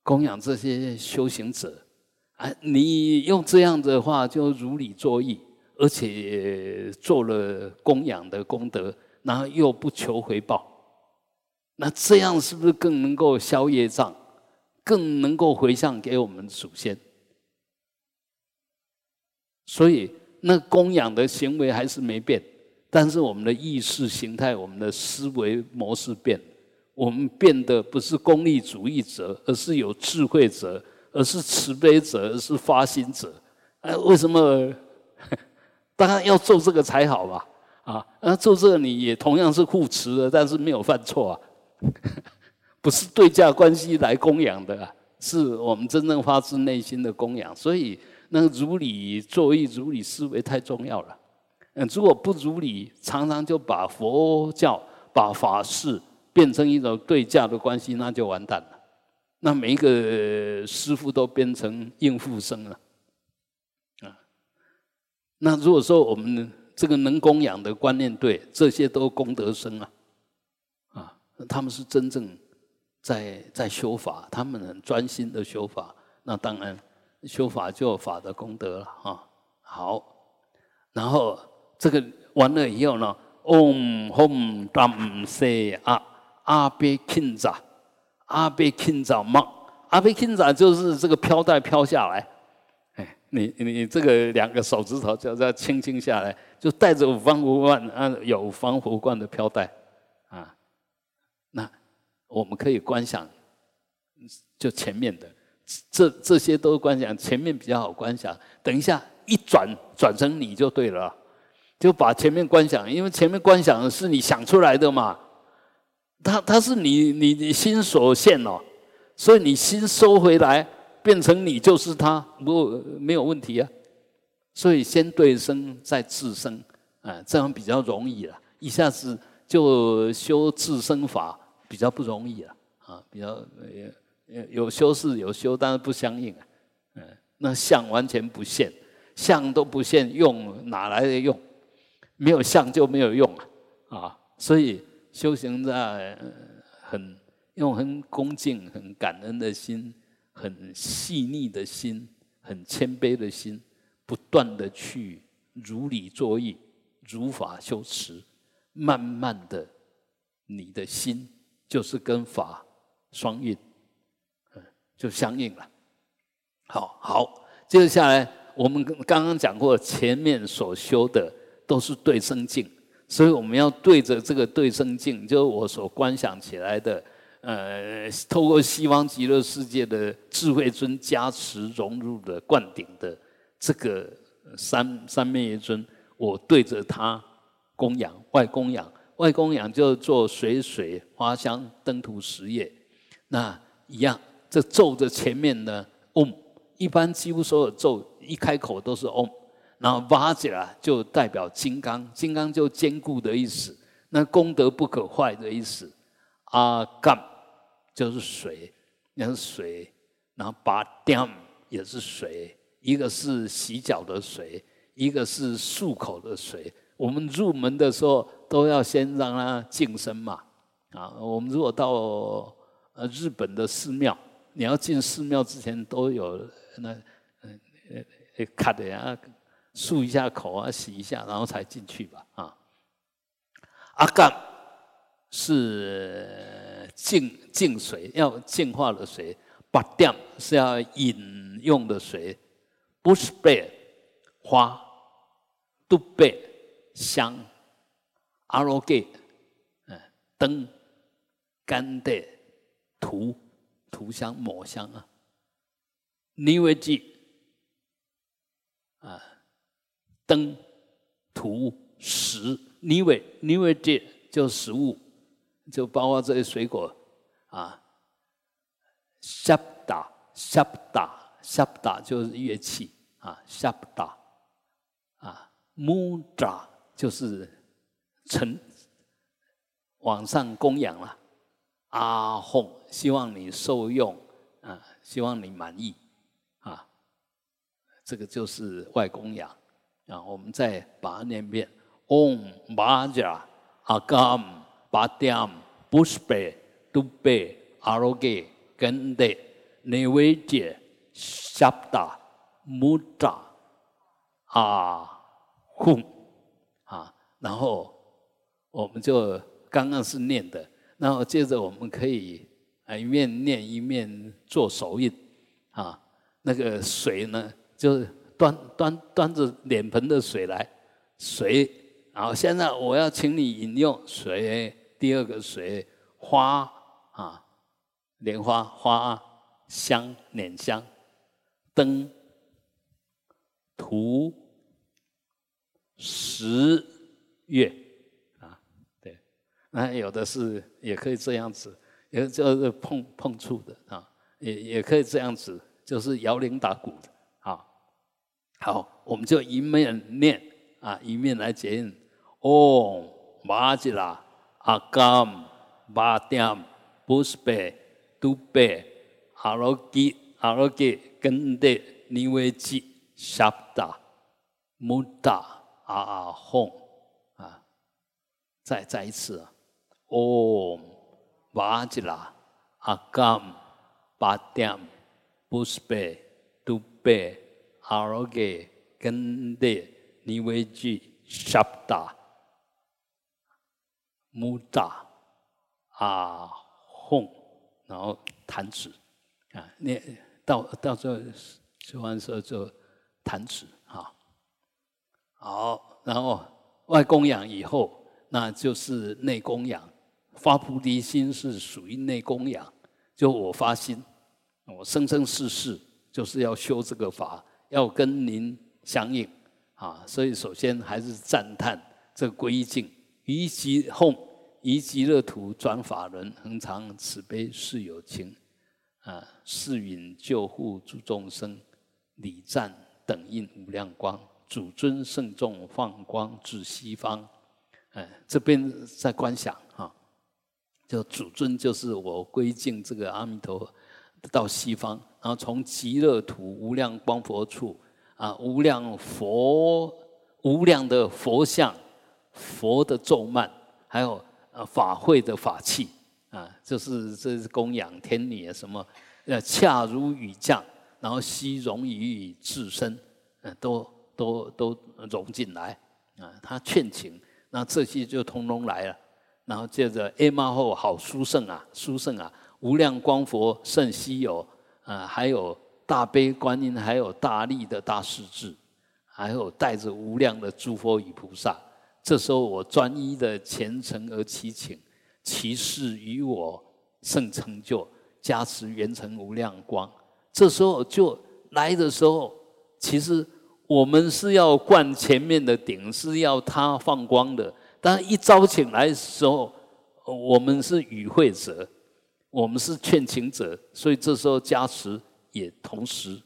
供养这些修行者啊。你用这样的话就如理作意。而且做了供养的功德，然后又不求回报，那这样是不是更能够消业障，更能够回向给我们祖先？所以那供养的行为还是没变，但是我们的意识形态、我们的思维模式变，我们变得不是功利主义者，而是有智慧者，而是慈悲者，而是发心者。哎，为什么？*laughs* 当然要做这个才好吧，啊，那做这个你也同样是护持的，但是没有犯错啊，*laughs* 不是对价关系来供养的，是我们真正发自内心的供养。所以那个如理作意、如理思维太重要了。嗯，如果不如理，常常就把佛教、把法事变成一种对价的关系，那就完蛋了。那每一个师傅都变成应付生了。啊那如果说我们这个能供养的观念对，这些都功德生啊，啊，他们是真正在在修法，他们很专心的修法，那当然修法就有法的功德了啊。好，然后这个完了以后呢，Om Hum Dam Se 阿阿贝 Kinza 阿贝 Kinza 嘛，阿贝 Kinza 就是这个飘带飘下来。哎你你这个两个手指头就这样轻轻下来，就带着五方五冠啊，有五方佛冠的飘带啊。那我们可以观想，就前面的这这些都观想，前面比较好观想。等一下一转转成你就对了，就把前面观想，因为前面观想是你想出来的嘛，他他是你你你心所现哦，所以你心收回来。变成你就是他，不没有问题啊。所以先对生再自生，啊，这样比较容易了。一下子就修自生法比较不容易了，啊，比较有有修是有修，但是不相应啊。嗯，那相完全不现，相都不现，用哪来的用？没有相就没有用啊。啊，所以修行在很用很恭敬、很感恩的心。很细腻的心，很谦卑的心，不断的去如理作意、如法修持，慢慢的，你的心就是跟法双运，嗯，就相应了。好好，接着下来，我们刚刚讲过，前面所修的都是对生境，所以我们要对着这个对生镜，就是我所观想起来的。呃，透过西方极乐世界的智慧尊加持融入的灌顶的这个三三面一尊，我对着他供养外供养，外供养就做水水花香灯图十业，那一样，这咒的前面呢嗡，一般几乎所有咒一开口都是嗡，然后挖起来就代表金刚，金刚就坚固的意思，那功德不可坏的意思，阿干。就是水，那是水，然后把掂也是水，一个是洗脚的水，一个是漱口的水。我们入门的时候都要先让它净身嘛。啊，我们如果到呃日本的寺庙，你要进寺庙之前都有那呃呃卡的呀，漱一下口啊，洗一下，然后才进去吧。啊，阿干是。净净水要净化的水，八点是要饮用的水，不是被花，都被香，阿罗给，嗯，灯，干的涂涂香抹香啊，尼维记啊，灯涂食，尼维尼维记就食物。就包括这些水果啊，夏达夏达夏达就是乐器啊，夏达啊，木扎就是成往上供养了，阿哄希望你受用啊，希望你满意啊，这个就是外供养啊，我们再把它念一遍：Om baja Agam Badam Buspe Dupe Aroge Gende Nivedya Shabda muda Ahum 啊，然后我们就刚刚是念的，然后接着我们可以啊一面念一面做手印。啊，那个水呢就。端端端着脸盆的水来水，然后现在我要请你饮用水。第二个水花啊，莲花花香捻香灯图十月啊，对，那有的是也可以这样子，也就是碰碰触的啊，也也可以这样子，就是摇铃打鼓的。好，我们就一面念啊，一面来结印。哦，马吉拉。阿甘、巴点、布斯贝、杜贝、阿罗吉、阿罗吉、根德、尼维吉、沙达、穆达、阿阿哄啊！再再一次啊！哦，巴吉拉、阿甘、巴点、布斯贝、杜贝、阿罗格、根德、尼维吉、沙达。木扎啊哄，然后弹指啊，那到到这候说完时候就弹指啊，好，然后外供养以后，那就是内供养。发菩提心是属于内供养，就我发心，我生生世世就是要修这个法，要跟您相应啊。所以首先还是赞叹这个归境。于极后，于极乐土转法轮，恒常慈悲是有情，啊，誓允救护诸众生，礼赞等印无量光，主尊圣众放光至西方。哎，这边在观想哈，就主尊就是我归敬这个阿弥陀佛到西方，然后从极乐土无量光佛处啊，无量佛无量的佛像。佛的咒曼，还有呃法会的法器啊，就是这是供养天女啊什么，呃恰如雨降，然后悉融于自身，呃，都都都融进来啊。他劝请，那这些就通通来了。然后接着 A 妈后好殊胜啊，殊胜啊，无量光佛甚稀有啊，还有大悲观音，还有大力的大势至，还有带着无量的诸佛与菩萨。这时候我专一的虔诚而祈请，其事与我甚成就，加持圆成无量光。这时候就来的时候，其实我们是要灌前面的顶，是要他放光的。但一招请来的时候，我们是与会者，我们是劝请者，所以这时候加持也同时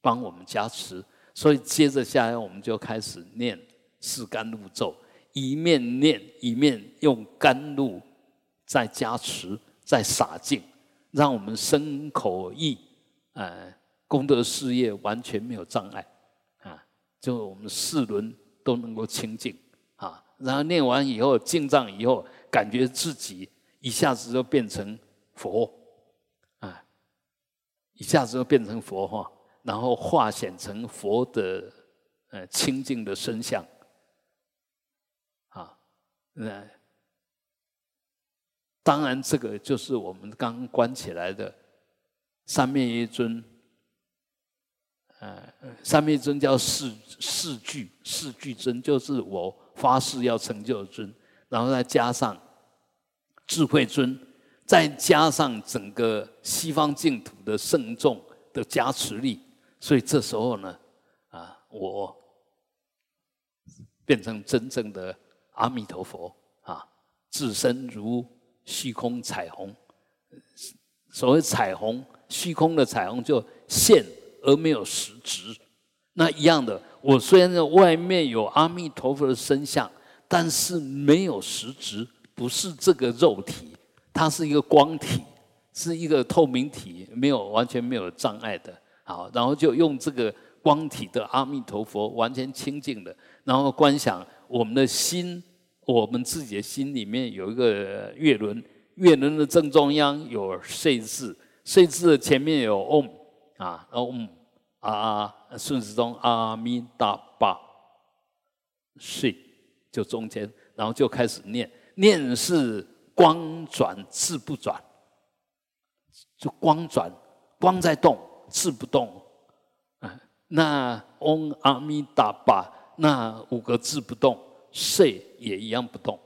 帮我们加持。所以接着下来，我们就开始念四甘露咒，一面念一面用甘露在加持，在洒净，让我们身口意。呃，功德事业完全没有障碍，啊，就我们四轮都能够清净，啊，然后念完以后进藏以后，感觉自己一下子就变成佛，啊，一下子就变成佛哈，然后化显成佛的呃清净的身相，啊，那当然这个就是我们刚关起来的。三面一尊，呃，三面一尊叫四四具，四具尊就是我发誓要成就的尊，然后再加上智慧尊，再加上整个西方净土的圣众的加持力，所以这时候呢，啊，我变成真正的阿弥陀佛啊，自身如虚空彩虹，所谓彩虹。虚空的彩虹就现而没有实质，那一样的，我虽然在外面有阿弥陀佛的身相，但是没有实质，不是这个肉体，它是一个光体，是一个透明体，没有完全没有障碍的。好，然后就用这个光体的阿弥陀佛，完全清净的，然后观想我们的心，我们自己的心里面有一个月轮，月轮的正中央有岁字。岁字的前面有 Om 啊，Om 啊，顺时钟阿弥达巴，岁就中间，然后就开始念，念是光转字不转，就光转，光在动，字不动啊。那嗡阿弥达巴那五个字不动，睡也一样不动，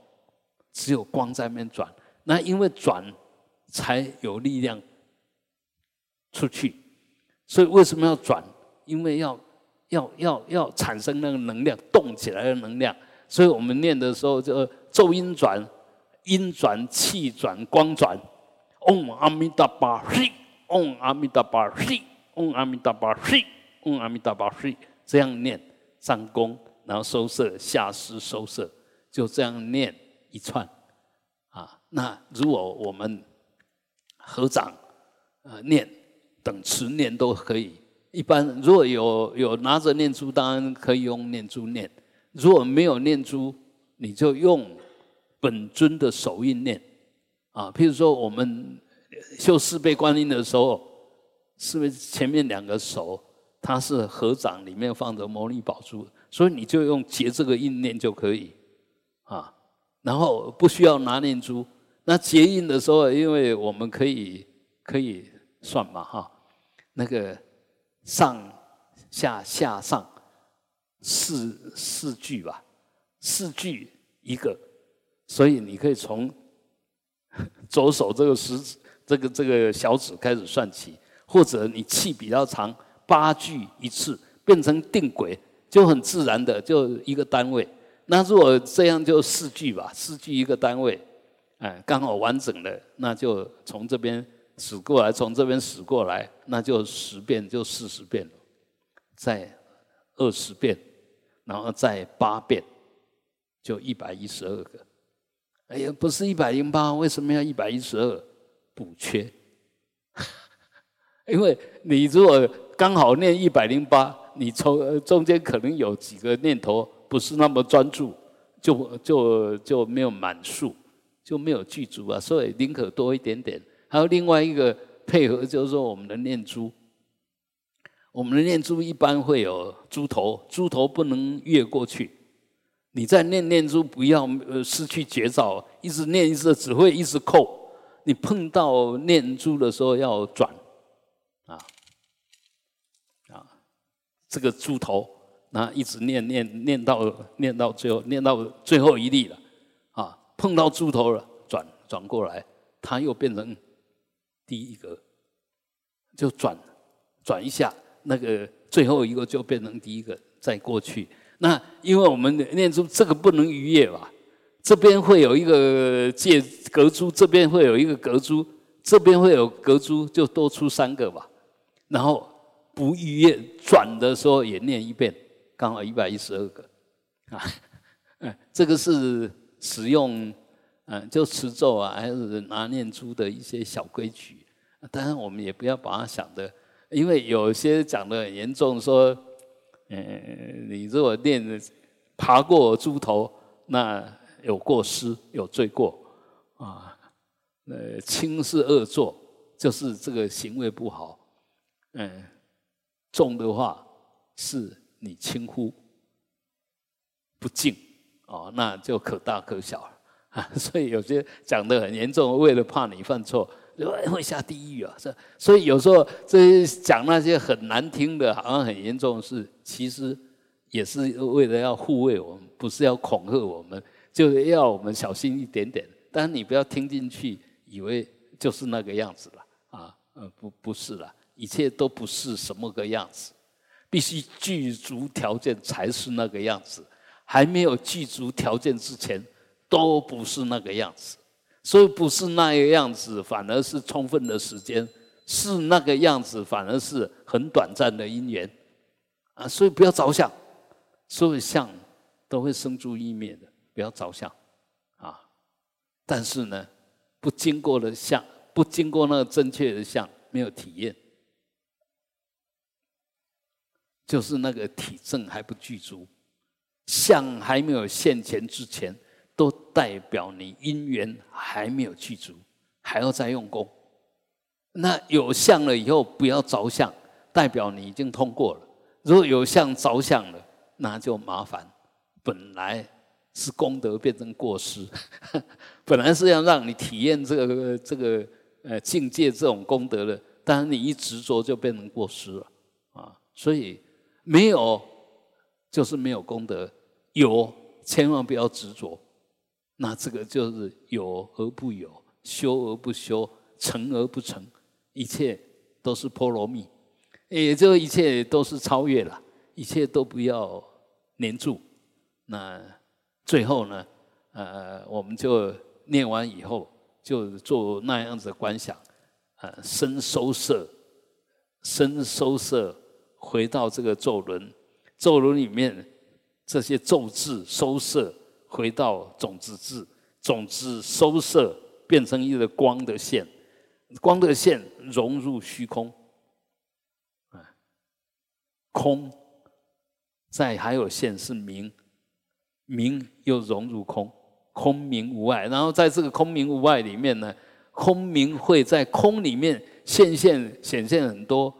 只有光在面转。那因为转才有力量。出去，所以为什么要转？因为要要要要产生那个能量，动起来的能量。所以我们念的时候，就咒音转、音转、气转、光转。嗡阿弥达巴嘿，嗡阿弥达巴嘿，嗡阿弥达巴嘿，嗡阿弥达巴嘿，这样念上弓，然后收摄下施收摄，就这样念一串。啊，那如果我们合掌呃念。等持念都可以。一般如果有有拿着念珠，当然可以用念珠念；如果没有念珠，你就用本尊的手印念。啊，譬如说我们修四倍观音的时候，是不是前面两个手它是合掌，里面放着摩尼宝珠，所以你就用结这个印念就可以。啊，然后不需要拿念珠。那结印的时候，因为我们可以可以算嘛，哈。那个上下下上四四句吧，四句一个，所以你可以从 *laughs* 左手这个食指这个这个小指开始算起，或者你气比较长，八句一次变成定轨，就很自然的就一个单位。那如果这样就四句吧，四句一个单位，哎，刚好完整的，那就从这边。数过来，从这边数过来，那就十遍，就四十遍了，再二十遍，然后再八遍，就一百一十二个。哎呀，不是一百零八，为什么要一百一十二？补缺。*laughs* 因为你如果刚好念一百零八，你从中间可能有几个念头不是那么专注，就就就没有满数，就没有具足啊，所以宁可多一点点。还有另外一个配合，就是说我们的念珠，我们的念珠一般会有珠头，珠头不能越过去。你在念念珠，不要呃失去节奏，一直念一直只会一直扣。你碰到念珠的时候要转，啊啊，这个珠头，那一直念念念到念到最后，念到最后一粒了，啊，碰到珠头了，转转过来，它又变成第一个，就转转一下。那个最后一个就变成第一个，再过去。那因为我们念珠这个不能逾越吧？这边会有一个界隔珠，这边会有一个隔珠，这边会有隔珠，就多出三个吧。然后不逾越转的时候也念一遍，刚好一百一十二个啊。嗯，*laughs* 这个是使用嗯就持咒啊，还是拿念珠的一些小规矩。当然我们也不要把它想的。因为有些讲的很严重，说，嗯，你如果念爬过猪头，那有过失，有罪过，啊，呃，轻是恶作，就是这个行为不好，嗯，重的话是你轻忽不敬，哦，那就可大可小了，啊，所以有些讲的很严重，为了怕你犯错。会下地狱啊！这 *laughs* 所以有时候这些讲那些很难听的，好像很严重的事，其实也是为了要护卫我们，不是要恐吓我们，就是要我们小心一点点。但你不要听进去，以为就是那个样子了啊！呃，不，不是了，一切都不是什么个样子，必须具足条件才是那个样子。还没有具足条件之前，都不是那个样子。所以不是那个样子，反而是充分的时间；是那个样子，反而是很短暂的因缘啊！所以不要着相，所有相都会生住意灭的，不要着相啊！但是呢，不经过的相，不经过那个正确的相，没有体验，就是那个体证还不具足，相还没有现前之前。都代表你因缘还没有具足，还要再用功。那有相了以后，不要着相，代表你已经通过了。如果有相着相了，那就麻烦。本来是功德变成过失，*laughs* 本来是要让你体验这个这个呃境界这种功德的，但是你一执着就变成过失了啊。所以没有就是没有功德，有千万不要执着。那这个就是有而不有，修而不修，成而不成，一切都是波罗蜜，也就一切都是超越了，一切都不要黏住。那最后呢，呃，我们就念完以后，就做那样子的观想，呃，身收摄，身收摄，回到这个咒轮，咒轮里面这些咒字收摄。回到种子质，种子收摄变成一个光的线，光的线融入虚空，啊，空，再还有线是明，明又融入空，空明无碍。然后在这个空明无碍里面呢，空明会在空里面现现显现很多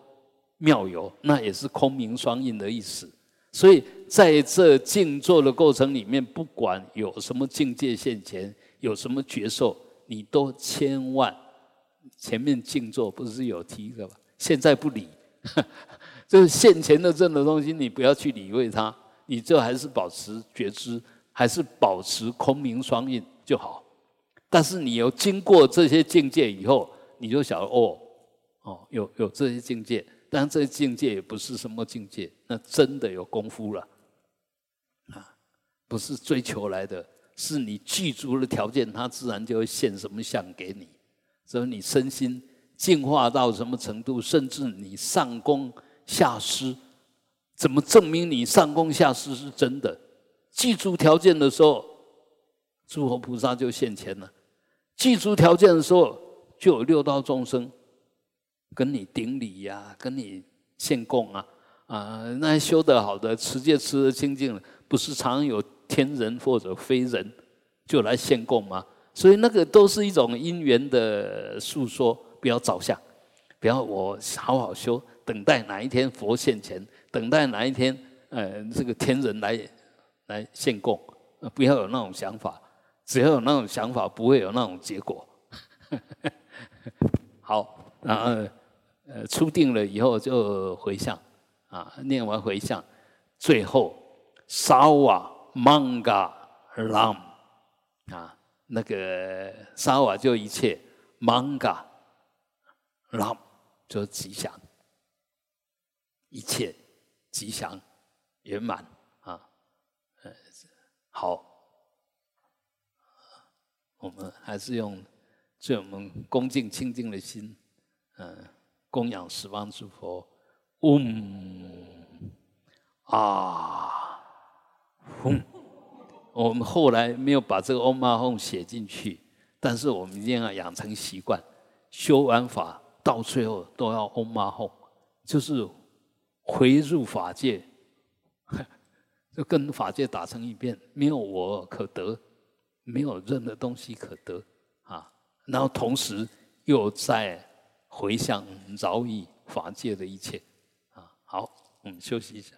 妙有，那也是空明双印的意思。所以在这静坐的过程里面，不管有什么境界现前，有什么觉受，你都千万前面静坐不是有提个吗？现在不理，*laughs* 就是现前的这种东西，你不要去理会它，你就还是保持觉知，还是保持空明双印就好。但是你有经过这些境界以后，你就晓得哦，哦，有有这些境界。但这些境界也不是什么境界，那真的有功夫了，不是追求来的，是你具足了条件，它自然就会现什么相给你。所以你身心进化到什么程度，甚至你上功下施，怎么证明你上功下施是真的？具足条件的时候，诸佛菩萨就现前了；具足条件的时候，就有六道众生。跟你顶礼呀，跟你献供啊，啊，那些修得好的、持戒持得清净，不是常有天人或者非人就来献供吗？所以那个都是一种因缘的诉说，不要着相，不要我好好修，等待哪一天佛现前，等待哪一天呃这个天人来来献供，不要有那种想法，只要有那种想法，不会有那种结果。*laughs* 好，然后呃初定了以后就回向啊，念完回向，最后烧瓦曼嘎朗啊，那个沙瓦就一切曼嘎朗就吉祥，一切吉祥圆满。啊，呃好，我们还是用。所以我们恭敬清净的心，嗯，供养十方诸佛，嗡啊。嗡。我们后来没有把这个嗡嘛吽写进去，但是我们一定要养成习惯，修完法到最后都要嗡嘛吽，就是回入法界，*laughs* 就跟法界打成一片，没有我可得，没有任何东西可得啊。然后同时又在回向饶益法界的一切，啊，好，我们休息一下。